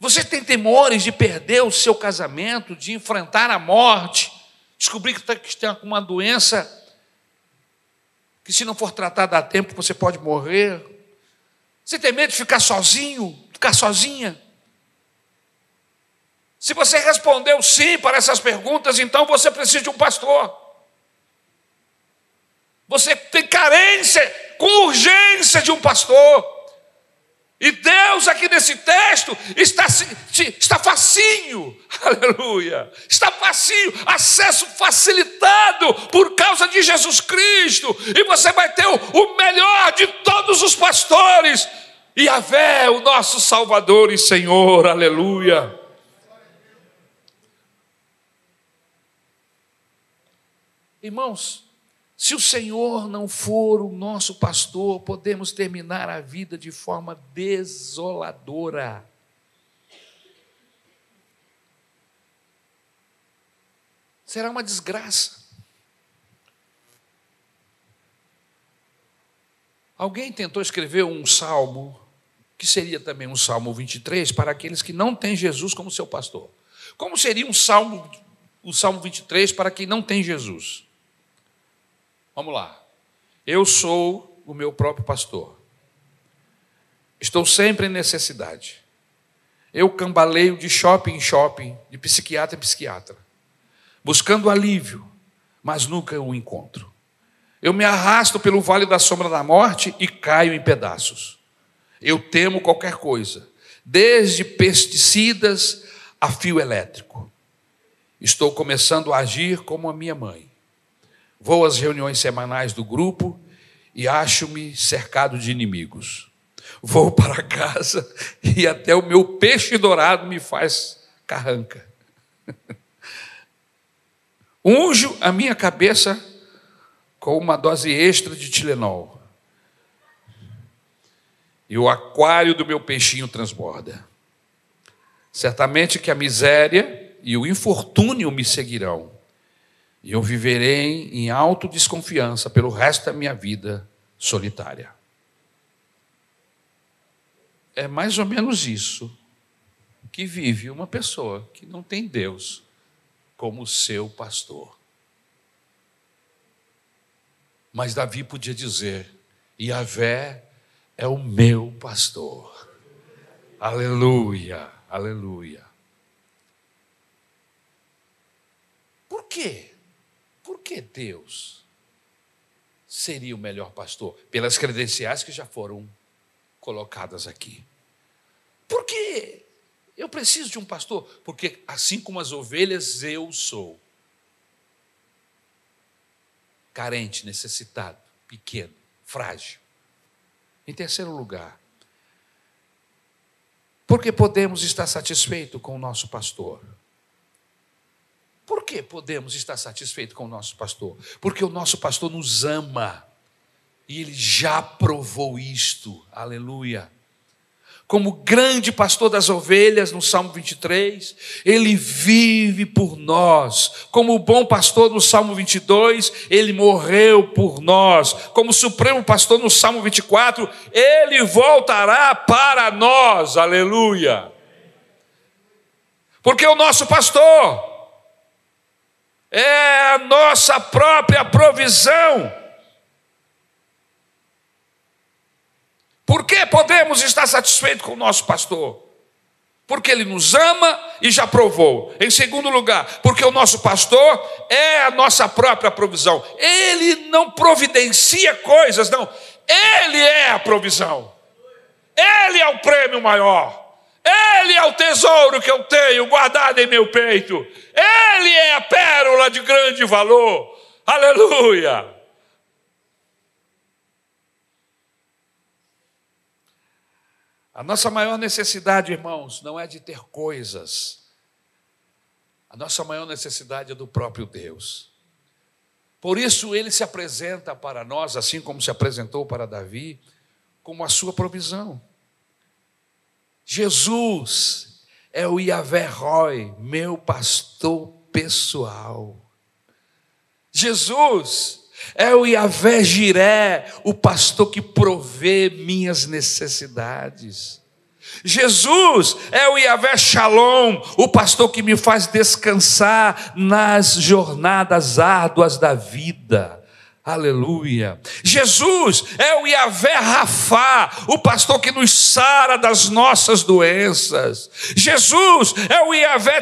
S1: Você tem temores de perder o seu casamento, de enfrentar a morte, descobrir que está com uma doença que, se não for tratada a tempo, você pode morrer? Você tem medo de ficar sozinho, ficar sozinha? Se você respondeu sim para essas perguntas, então você precisa de um pastor. Você tem carência com urgência de um pastor. E Deus, aqui nesse texto, está, está facinho, [laughs] aleluia, está facinho, acesso facilitado por causa de Jesus Cristo, e você vai ter o, o melhor de todos os pastores, e a vé, o nosso Salvador e Senhor, aleluia. Irmãos, se o Senhor não for o nosso pastor, podemos terminar a vida de forma desoladora. Será uma desgraça. Alguém tentou escrever um salmo, que seria também um salmo 23, para aqueles que não têm Jesus como seu pastor. Como seria um salmo, o salmo 23 para quem não tem Jesus? Vamos lá. Eu sou o meu próprio pastor. Estou sempre em necessidade. Eu cambaleio de shopping em shopping, de psiquiatra em psiquiatra, buscando alívio, mas nunca o encontro. Eu me arrasto pelo vale da sombra da morte e caio em pedaços. Eu temo qualquer coisa, desde pesticidas a fio elétrico. Estou começando a agir como a minha mãe. Vou às reuniões semanais do grupo e acho-me cercado de inimigos. Vou para casa [laughs] e até o meu peixe dourado me faz carranca. [laughs] Unjo a minha cabeça com uma dose extra de Tilenol. E o aquário do meu peixinho transborda. Certamente que a miséria e o infortúnio me seguirão e eu viverei em autodesconfiança pelo resto da minha vida solitária. É mais ou menos isso que vive uma pessoa que não tem Deus como seu pastor. Mas Davi podia dizer: Yahvé é o meu pastor. Aleluia, aleluia. Por quê? Que Deus seria o melhor pastor? Pelas credenciais que já foram colocadas aqui. Por que eu preciso de um pastor? Porque assim como as ovelhas, eu sou carente, necessitado, pequeno, frágil. Em terceiro lugar, porque podemos estar satisfeitos com o nosso pastor. Por que podemos estar satisfeitos com o nosso pastor? Porque o nosso pastor nos ama e ele já provou isto. Aleluia como grande pastor das ovelhas, no Salmo 23, ele vive por nós. Como bom pastor, no Salmo 22, ele morreu por nós. Como supremo pastor, no Salmo 24, ele voltará para nós. Aleluia. Porque o nosso pastor é a nossa própria provisão. Por que podemos estar satisfeitos com o nosso pastor? Porque ele nos ama e já provou. Em segundo lugar, porque o nosso pastor é a nossa própria provisão. Ele não providencia coisas, não. Ele é a provisão. Ele é o prêmio maior. O tesouro que eu tenho guardado em meu peito. Ele é a pérola de grande valor. Aleluia. A nossa maior necessidade, irmãos, não é de ter coisas. A nossa maior necessidade é do próprio Deus. Por isso ele se apresenta para nós, assim como se apresentou para Davi, como a sua provisão. Jesus é o Yahvé Roy, meu pastor pessoal. Jesus é o Yahvé Jiré, o pastor que provê minhas necessidades. Jesus é o Yahvé Shalom, o pastor que me faz descansar nas jornadas árduas da vida. Aleluia. Jesus é o Yahvé Rafá, o pastor que nos sara das nossas doenças. Jesus é o Yahvé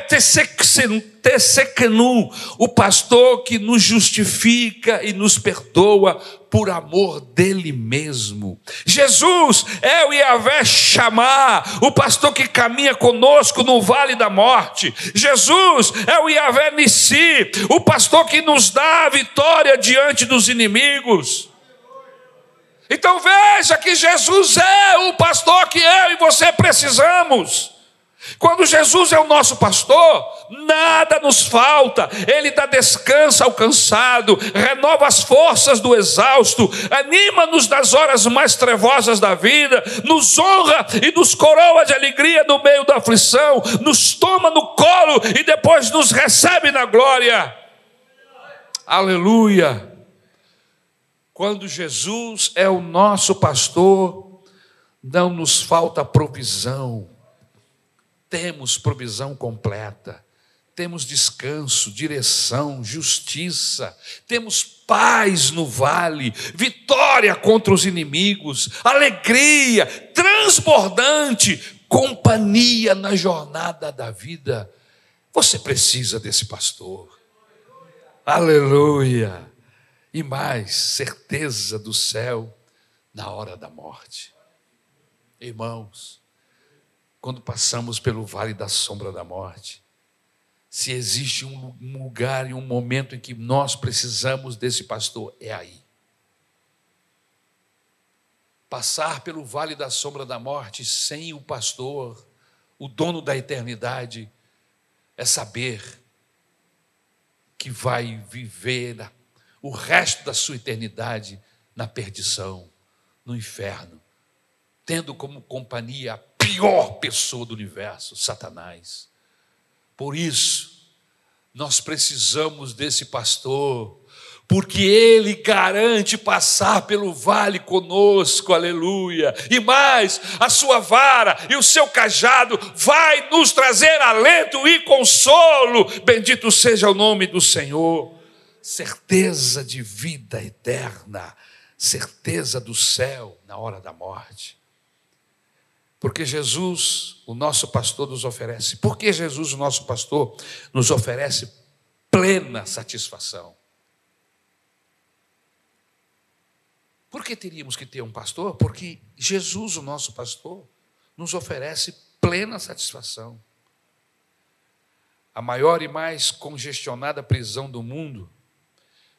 S1: Tessekenu, o pastor que nos justifica e nos perdoa por amor dele mesmo. Jesus é o Yahvé Chamar, o pastor que caminha conosco no vale da morte. Jesus é o Yahvé Nissi, o pastor que nos dá a vitória diante dos inimigos. Então veja que Jesus é o pastor que eu e você precisamos. Quando Jesus é o nosso pastor, nada nos falta, Ele dá descanso ao cansado, renova as forças do exausto, anima-nos nas horas mais trevosas da vida, nos honra e nos coroa de alegria no meio da aflição, nos toma no colo e depois nos recebe na glória. Aleluia! Quando Jesus é o nosso pastor, não nos falta provisão temos provisão completa, temos descanso, direção, justiça, temos paz no vale, vitória contra os inimigos, alegria transbordante, companhia na jornada da vida. Você precisa desse pastor. Aleluia! E mais, certeza do céu na hora da morte. Irmãos, quando passamos pelo vale da sombra da morte. Se existe um lugar e um momento em que nós precisamos desse pastor, é aí. Passar pelo vale da sombra da morte sem o pastor, o dono da eternidade, é saber que vai viver o resto da sua eternidade na perdição, no inferno, tendo como companhia pior pessoa do universo, Satanás. Por isso, nós precisamos desse pastor, porque ele garante passar pelo vale conosco, aleluia. E mais, a sua vara e o seu cajado vai nos trazer alento e consolo. Bendito seja o nome do Senhor. Certeza de vida eterna, certeza do céu na hora da morte. Porque Jesus, o nosso pastor, nos oferece. Porque Jesus, o nosso pastor, nos oferece plena satisfação. Por que teríamos que ter um pastor? Porque Jesus, o nosso pastor, nos oferece plena satisfação. A maior e mais congestionada prisão do mundo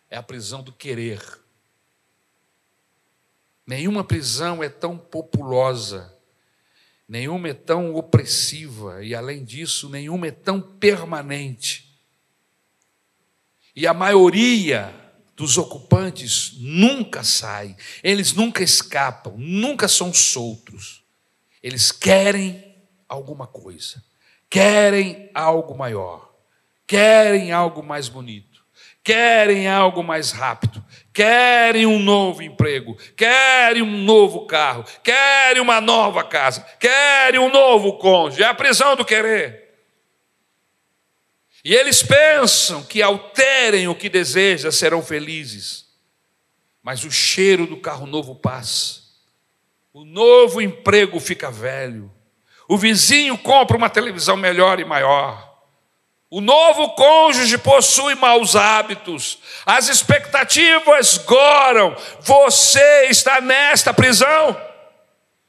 S1: é a prisão do querer. Nenhuma prisão é tão populosa, nenhuma é tão opressiva, e além disso, nenhuma é tão permanente. E a maioria dos ocupantes nunca sai, eles nunca escapam, nunca são soltos. Eles querem alguma coisa, querem algo maior, querem algo mais bonito, querem algo mais rápido, querem um novo emprego, querem um novo carro, querem uma nova casa, querem um novo cônjuge. É a prisão do querer. E eles pensam que ao terem o que desejam serão felizes. Mas o cheiro do carro novo passa. O novo emprego fica velho. O vizinho compra uma televisão melhor e maior. O novo cônjuge possui maus hábitos, as expectativas goram. Você está nesta prisão,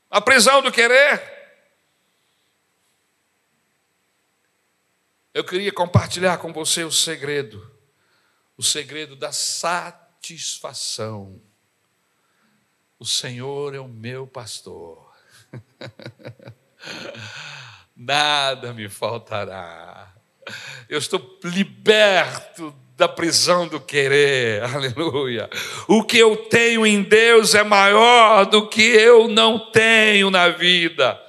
S1: a prisão do querer. Eu queria compartilhar com você o segredo, o segredo da satisfação. O Senhor é o meu pastor, [laughs] nada me faltará eu estou liberto da prisão do querer, [laughs] aleluia. O que eu tenho em Deus é maior do que eu não tenho na vida.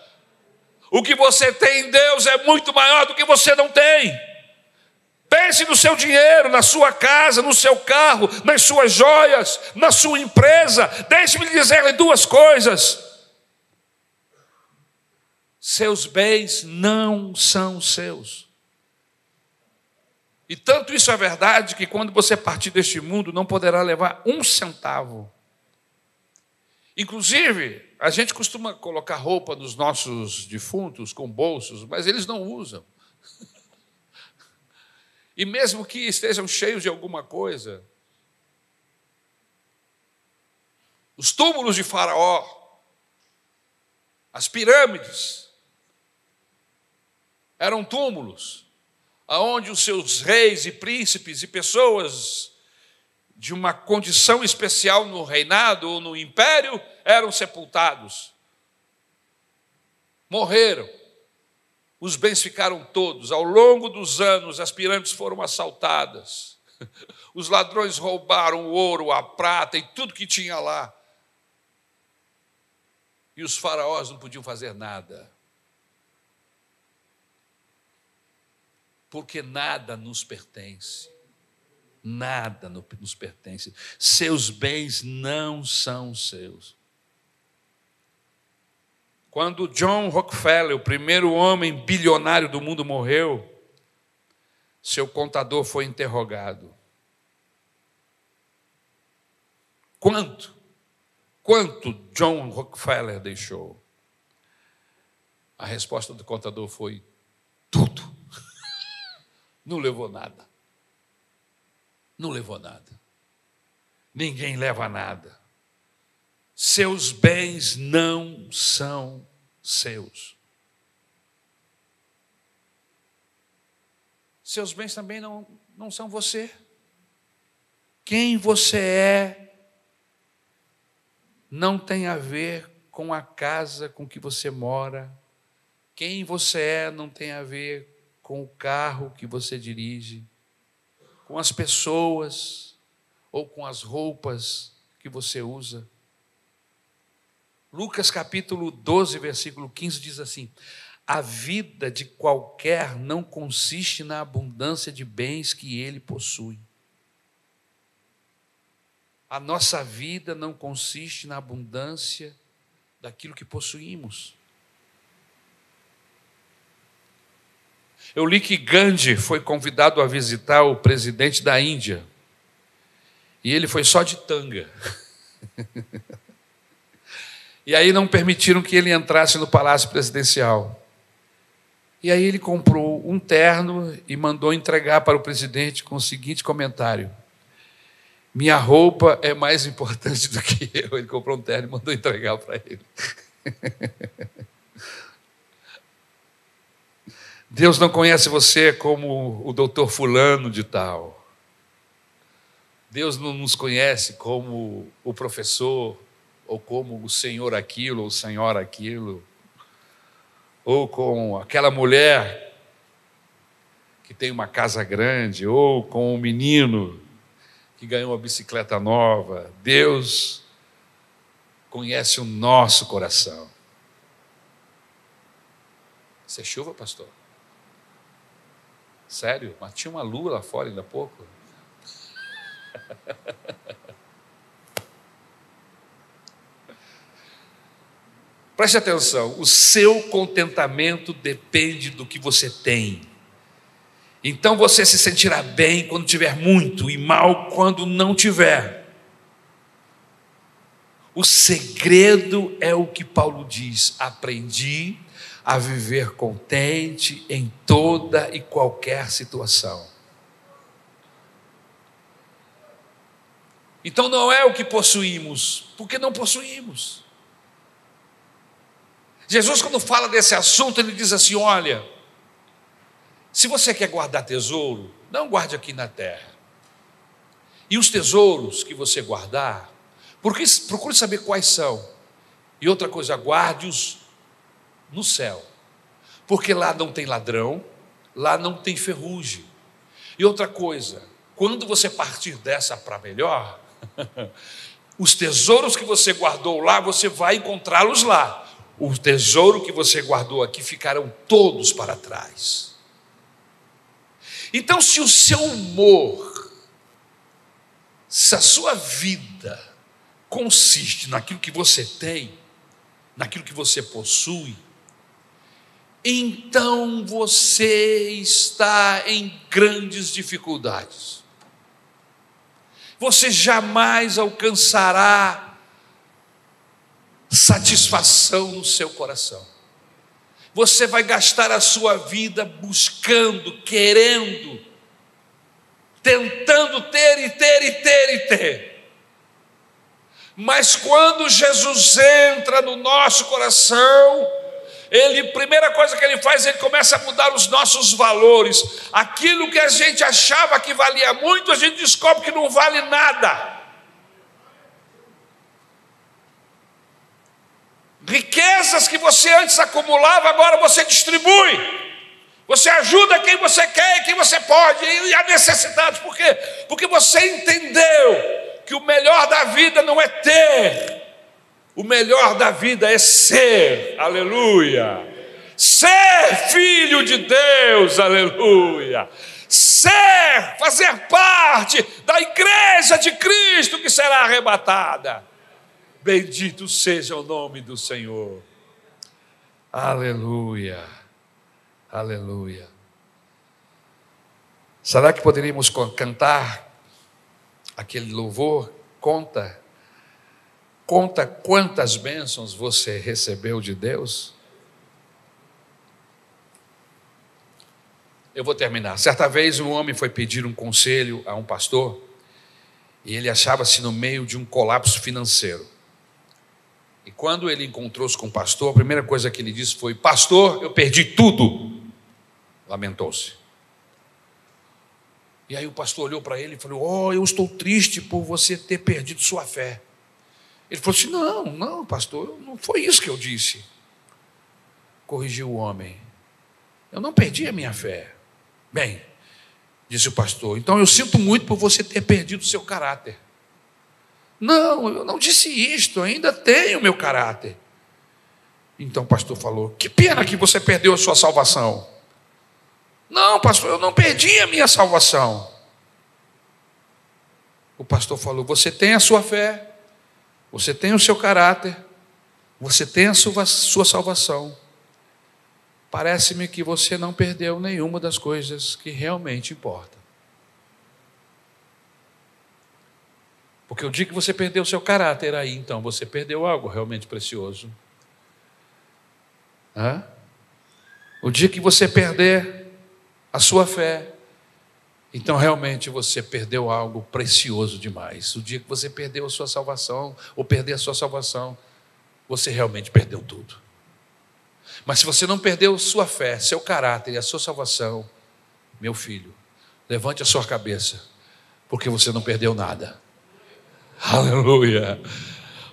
S1: O que você tem em Deus é muito maior do que você não tem. Pense no seu dinheiro, na sua casa, no seu carro, nas suas joias, na sua empresa. Deixe-me dizer duas coisas. Seus bens não são seus. E tanto isso é verdade que quando você partir deste mundo não poderá levar um centavo. Inclusive, a gente costuma colocar roupa nos nossos defuntos com bolsos, mas eles não usam. E mesmo que estejam cheios de alguma coisa, os túmulos de Faraó, as pirâmides, eram túmulos aonde os seus reis e príncipes e pessoas de uma condição especial no reinado ou no império eram sepultados. Morreram. Os bens ficaram todos. Ao longo dos anos, as pirâmides foram assaltadas. [laughs] Os ladrões roubaram o ouro, a prata e tudo que tinha lá. E os faraós não podiam fazer nada. Porque nada nos pertence. Nada nos pertence. Seus bens não são seus. Quando John Rockefeller, o primeiro homem bilionário do mundo, morreu, seu contador foi interrogado. Quanto? Quanto John Rockefeller deixou? A resposta do contador foi: tudo não levou nada. Não levou nada. Ninguém leva nada. Seus bens não são seus. Seus bens também não, não são você. Quem você é não tem a ver com a casa com que você mora. Quem você é não tem a ver com o carro que você dirige, com as pessoas ou com as roupas que você usa. Lucas capítulo 12, versículo 15 diz assim: A vida de qualquer não consiste na abundância de bens que ele possui. A nossa vida não consiste na abundância daquilo que possuímos. Eu li que Gandhi foi convidado a visitar o presidente da Índia. E ele foi só de tanga. [laughs] e aí não permitiram que ele entrasse no palácio presidencial. E aí ele comprou um terno e mandou entregar para o presidente com o seguinte comentário: Minha roupa é mais importante do que eu. Ele comprou um terno e mandou entregar para ele. [laughs] Deus não conhece você como o doutor Fulano de Tal. Deus não nos conhece como o professor, ou como o senhor aquilo, ou o senhor aquilo, ou com aquela mulher que tem uma casa grande, ou com o menino que ganhou uma bicicleta nova. Deus conhece o nosso coração. Isso é chuva, pastor? Sério? Mas tinha uma lua lá fora ainda há pouco. [laughs] Preste atenção, o seu contentamento depende do que você tem. Então você se sentirá bem quando tiver muito e mal quando não tiver. O segredo é o que Paulo diz: aprendi a viver contente em toda e qualquer situação. Então não é o que possuímos, porque não possuímos. Jesus, quando fala desse assunto, ele diz assim: olha, se você quer guardar tesouro, não guarde aqui na terra. E os tesouros que você guardar, porque, procure saber quais são. E outra coisa, guarde-os no céu, porque lá não tem ladrão, lá não tem ferrugem. E outra coisa, quando você partir dessa para melhor, [laughs] Os tesouros que você guardou lá, você vai encontrá-los lá. O tesouro que você guardou aqui ficarão todos para trás. Então, se o seu humor, se a sua vida consiste naquilo que você tem, naquilo que você possui, então você está em grandes dificuldades você jamais alcançará satisfação no seu coração. Você vai gastar a sua vida buscando, querendo, tentando ter e ter e ter e ter. Mas quando Jesus entra no nosso coração, ele, primeira coisa que ele faz, ele começa a mudar os nossos valores. Aquilo que a gente achava que valia muito, a gente descobre que não vale nada. Riquezas que você antes acumulava, agora você distribui. Você ajuda quem você quer e quem você pode, e a necessidade. Por quê? Porque você entendeu que o melhor da vida não é ter, o melhor da vida é ser, aleluia. Ser filho de Deus, aleluia. Ser, fazer parte da igreja de Cristo que será arrebatada. Bendito seja o nome do Senhor. Aleluia. Aleluia. Será que poderíamos cantar aquele louvor? Conta Conta quantas bênçãos você recebeu de Deus. Eu vou terminar. Certa vez um homem foi pedir um conselho a um pastor e ele achava-se no meio de um colapso financeiro. E quando ele encontrou-se com o pastor, a primeira coisa que ele disse foi: Pastor, eu perdi tudo. Lamentou-se. E aí o pastor olhou para ele e falou: Oh, eu estou triste por você ter perdido sua fé. Ele falou assim: Não, não, pastor, não foi isso que eu disse. Corrigiu o homem. Eu não perdi a minha fé. Bem, disse o pastor, então eu sinto muito por você ter perdido o seu caráter. Não, eu não disse isto, ainda tenho meu caráter. Então o pastor falou: Que pena que você perdeu a sua salvação. Não, pastor, eu não perdi a minha salvação. O pastor falou: Você tem a sua fé, você tem o seu caráter, você tem a sua, sua salvação. Parece-me que você não perdeu nenhuma das coisas que realmente importam. Porque o dia que você perdeu o seu caráter, aí então você perdeu algo realmente precioso. Hã? O dia que você perder a sua fé, então realmente você perdeu algo precioso demais. O dia que você perdeu a sua salvação, ou perder a sua salvação, você realmente perdeu tudo. Mas se você não perdeu sua fé, seu caráter e a sua salvação, meu filho, levante a sua cabeça, porque você não perdeu nada. Aleluia.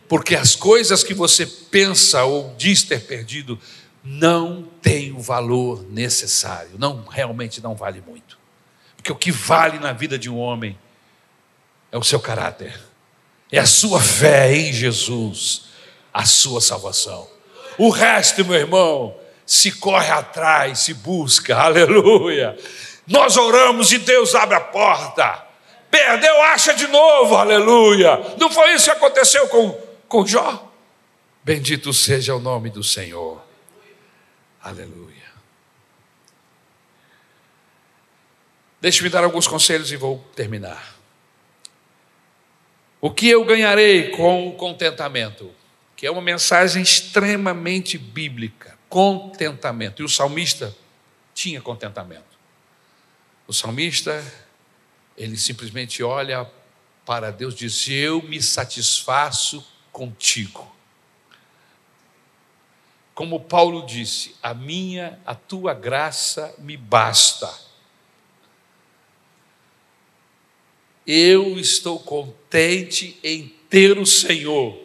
S1: Porque as coisas que você pensa ou diz ter perdido não têm o valor necessário, não realmente não vale muito. Porque o que vale na vida de um homem é o seu caráter, é a sua fé em Jesus, a sua salvação. O resto, meu irmão, se corre atrás, se busca, [laughs] aleluia. Nós oramos e Deus abre a porta. Perdeu, acha de novo, aleluia. Não foi isso que aconteceu com, com Jó? Bendito seja o nome do Senhor, aleluia. Deixe-me dar alguns conselhos e vou terminar. O que eu ganharei com o contentamento? Que é uma mensagem extremamente bíblica. Contentamento. E o salmista tinha contentamento. O salmista, ele simplesmente olha para Deus e diz: Eu me satisfaço contigo. Como Paulo disse, a minha, a tua graça me basta. Eu estou contente em ter o Senhor,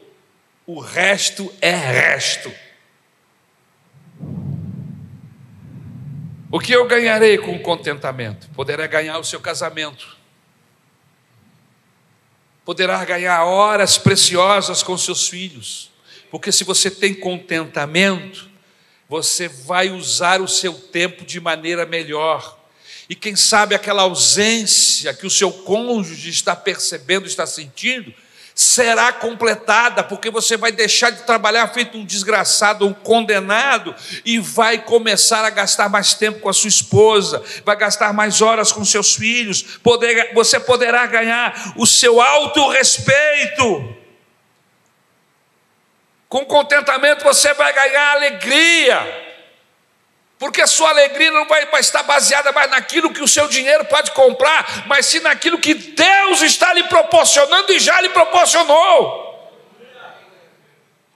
S1: o resto é resto. O que eu ganharei com contentamento? Poderá ganhar o seu casamento, poderá ganhar horas preciosas com seus filhos, porque se você tem contentamento, você vai usar o seu tempo de maneira melhor e quem sabe aquela ausência que o seu cônjuge está percebendo, está sentindo, será completada, porque você vai deixar de trabalhar feito um desgraçado, um condenado, e vai começar a gastar mais tempo com a sua esposa, vai gastar mais horas com seus filhos, poder, você poderá ganhar o seu auto-respeito. Com contentamento você vai ganhar alegria porque a sua alegria não vai estar baseada mais naquilo que o seu dinheiro pode comprar, mas sim naquilo que Deus está lhe proporcionando e já lhe proporcionou.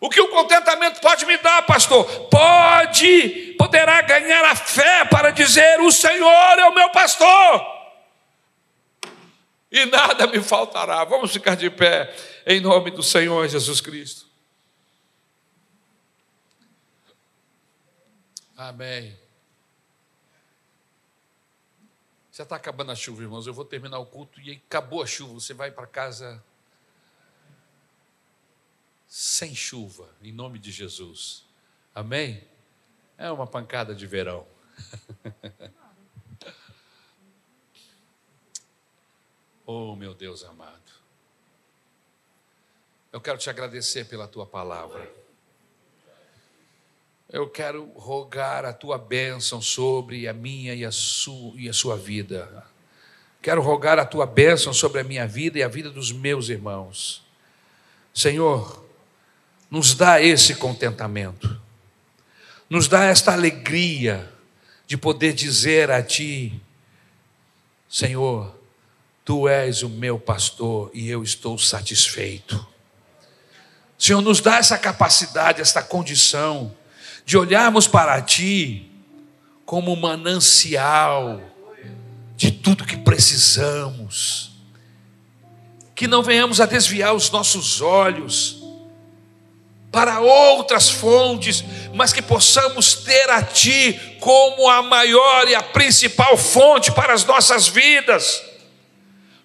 S1: O que o contentamento pode me dar, pastor? Pode, poderá ganhar a fé para dizer: O Senhor é o meu pastor, e nada me faltará. Vamos ficar de pé, em nome do Senhor Jesus Cristo. Amém. Já está acabando a chuva, irmãos. Eu vou terminar o culto e acabou a chuva. Você vai para casa sem chuva, em nome de Jesus. Amém? É uma pancada de verão. [laughs] oh, meu Deus amado. Eu quero te agradecer pela tua palavra eu quero rogar a tua bênção sobre a minha e a, sua, e a sua vida. Quero rogar a tua bênção sobre a minha vida e a vida dos meus irmãos. Senhor, nos dá esse contentamento, nos dá esta alegria de poder dizer a Ti, Senhor, Tu és o meu pastor e eu estou satisfeito. Senhor, nos dá essa capacidade, esta condição de olharmos para Ti como manancial de tudo que precisamos, que não venhamos a desviar os nossos olhos para outras fontes, mas que possamos ter a Ti como a maior e a principal fonte para as nossas vidas,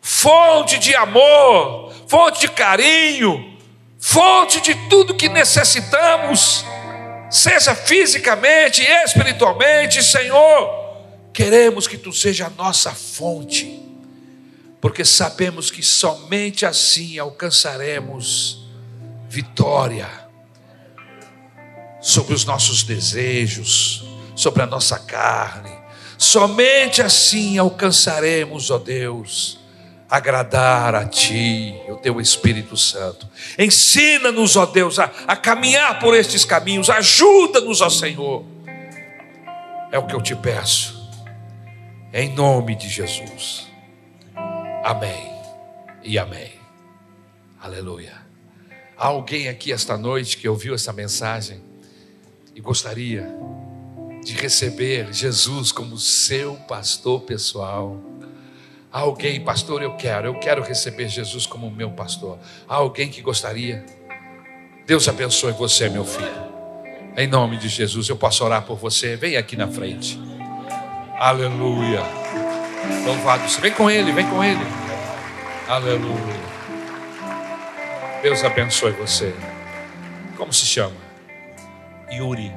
S1: fonte de amor, fonte de carinho, fonte de tudo que necessitamos seja fisicamente e espiritualmente, Senhor, queremos que Tu seja a nossa fonte, porque sabemos que somente assim alcançaremos vitória sobre os nossos desejos, sobre a nossa carne. Somente assim alcançaremos, ó Deus, agradar a Ti, o Teu Espírito Santo. Ensina-nos, ó Deus, a, a caminhar por estes caminhos, ajuda-nos, ó Senhor. É o que eu te peço, em nome de Jesus. Amém e amém. Aleluia. Há alguém aqui esta noite que ouviu essa mensagem e gostaria de receber Jesus como seu pastor pessoal. Alguém, pastor, eu quero, eu quero receber Jesus como meu pastor. Alguém que gostaria? Deus abençoe você, meu filho. Em nome de Jesus, eu posso orar por você. Vem aqui na frente. Aleluia. Louvado. Vem com ele, vem com ele. Aleluia. Deus abençoe você. Como se chama? Yuri.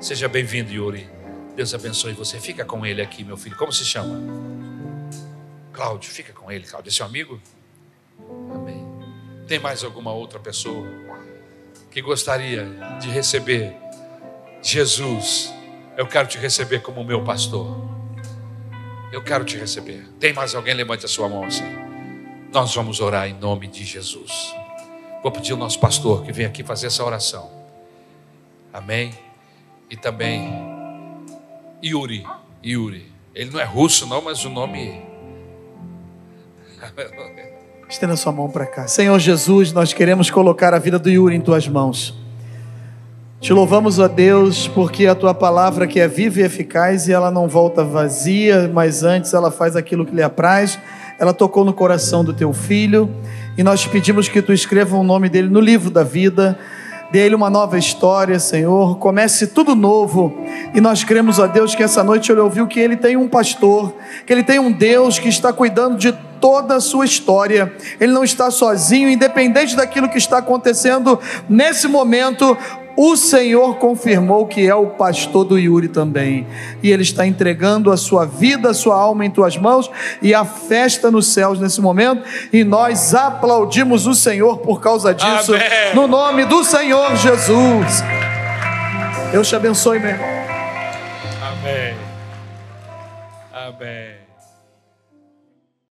S1: Seja bem-vindo, Yuri. Deus abençoe você. Fica com ele aqui, meu filho. Como se chama? Cláudio. Fica com ele, Cláudio. É seu amigo? Amém. Tem mais alguma outra pessoa que gostaria de receber Jesus? Eu quero te receber como meu pastor. Eu quero te receber. Tem mais alguém? Levante a sua mão assim. Nós vamos orar em nome de Jesus. Vou pedir ao nosso pastor que venha aqui fazer essa oração. Amém. E também Yuri. Yuri. Ele não é russo, não, mas o nome. [laughs]
S2: Estenda sua mão para cá. Senhor Jesus, nós queremos colocar a vida do Yuri em tuas mãos. Te louvamos, a Deus, porque a tua palavra que é viva e eficaz e ela não volta vazia, mas antes ela faz aquilo que lhe apraz. Ela tocou no coração do teu filho e nós pedimos que tu escreva o nome dele no livro da vida. Dê ele uma nova história, Senhor. Comece tudo novo. E nós cremos a Deus que essa noite ele ouviu que ele tem um pastor, que ele tem um Deus que está cuidando de toda a sua história. Ele não está sozinho, independente daquilo que está acontecendo nesse momento o Senhor confirmou que é o pastor do Yuri também. E ele está entregando a sua vida, a sua alma em tuas mãos e a festa nos céus nesse momento. E nós aplaudimos o Senhor por causa disso, Amém. no nome do Senhor Jesus. Deus te abençoe, meu irmão.
S1: Amém. Amém.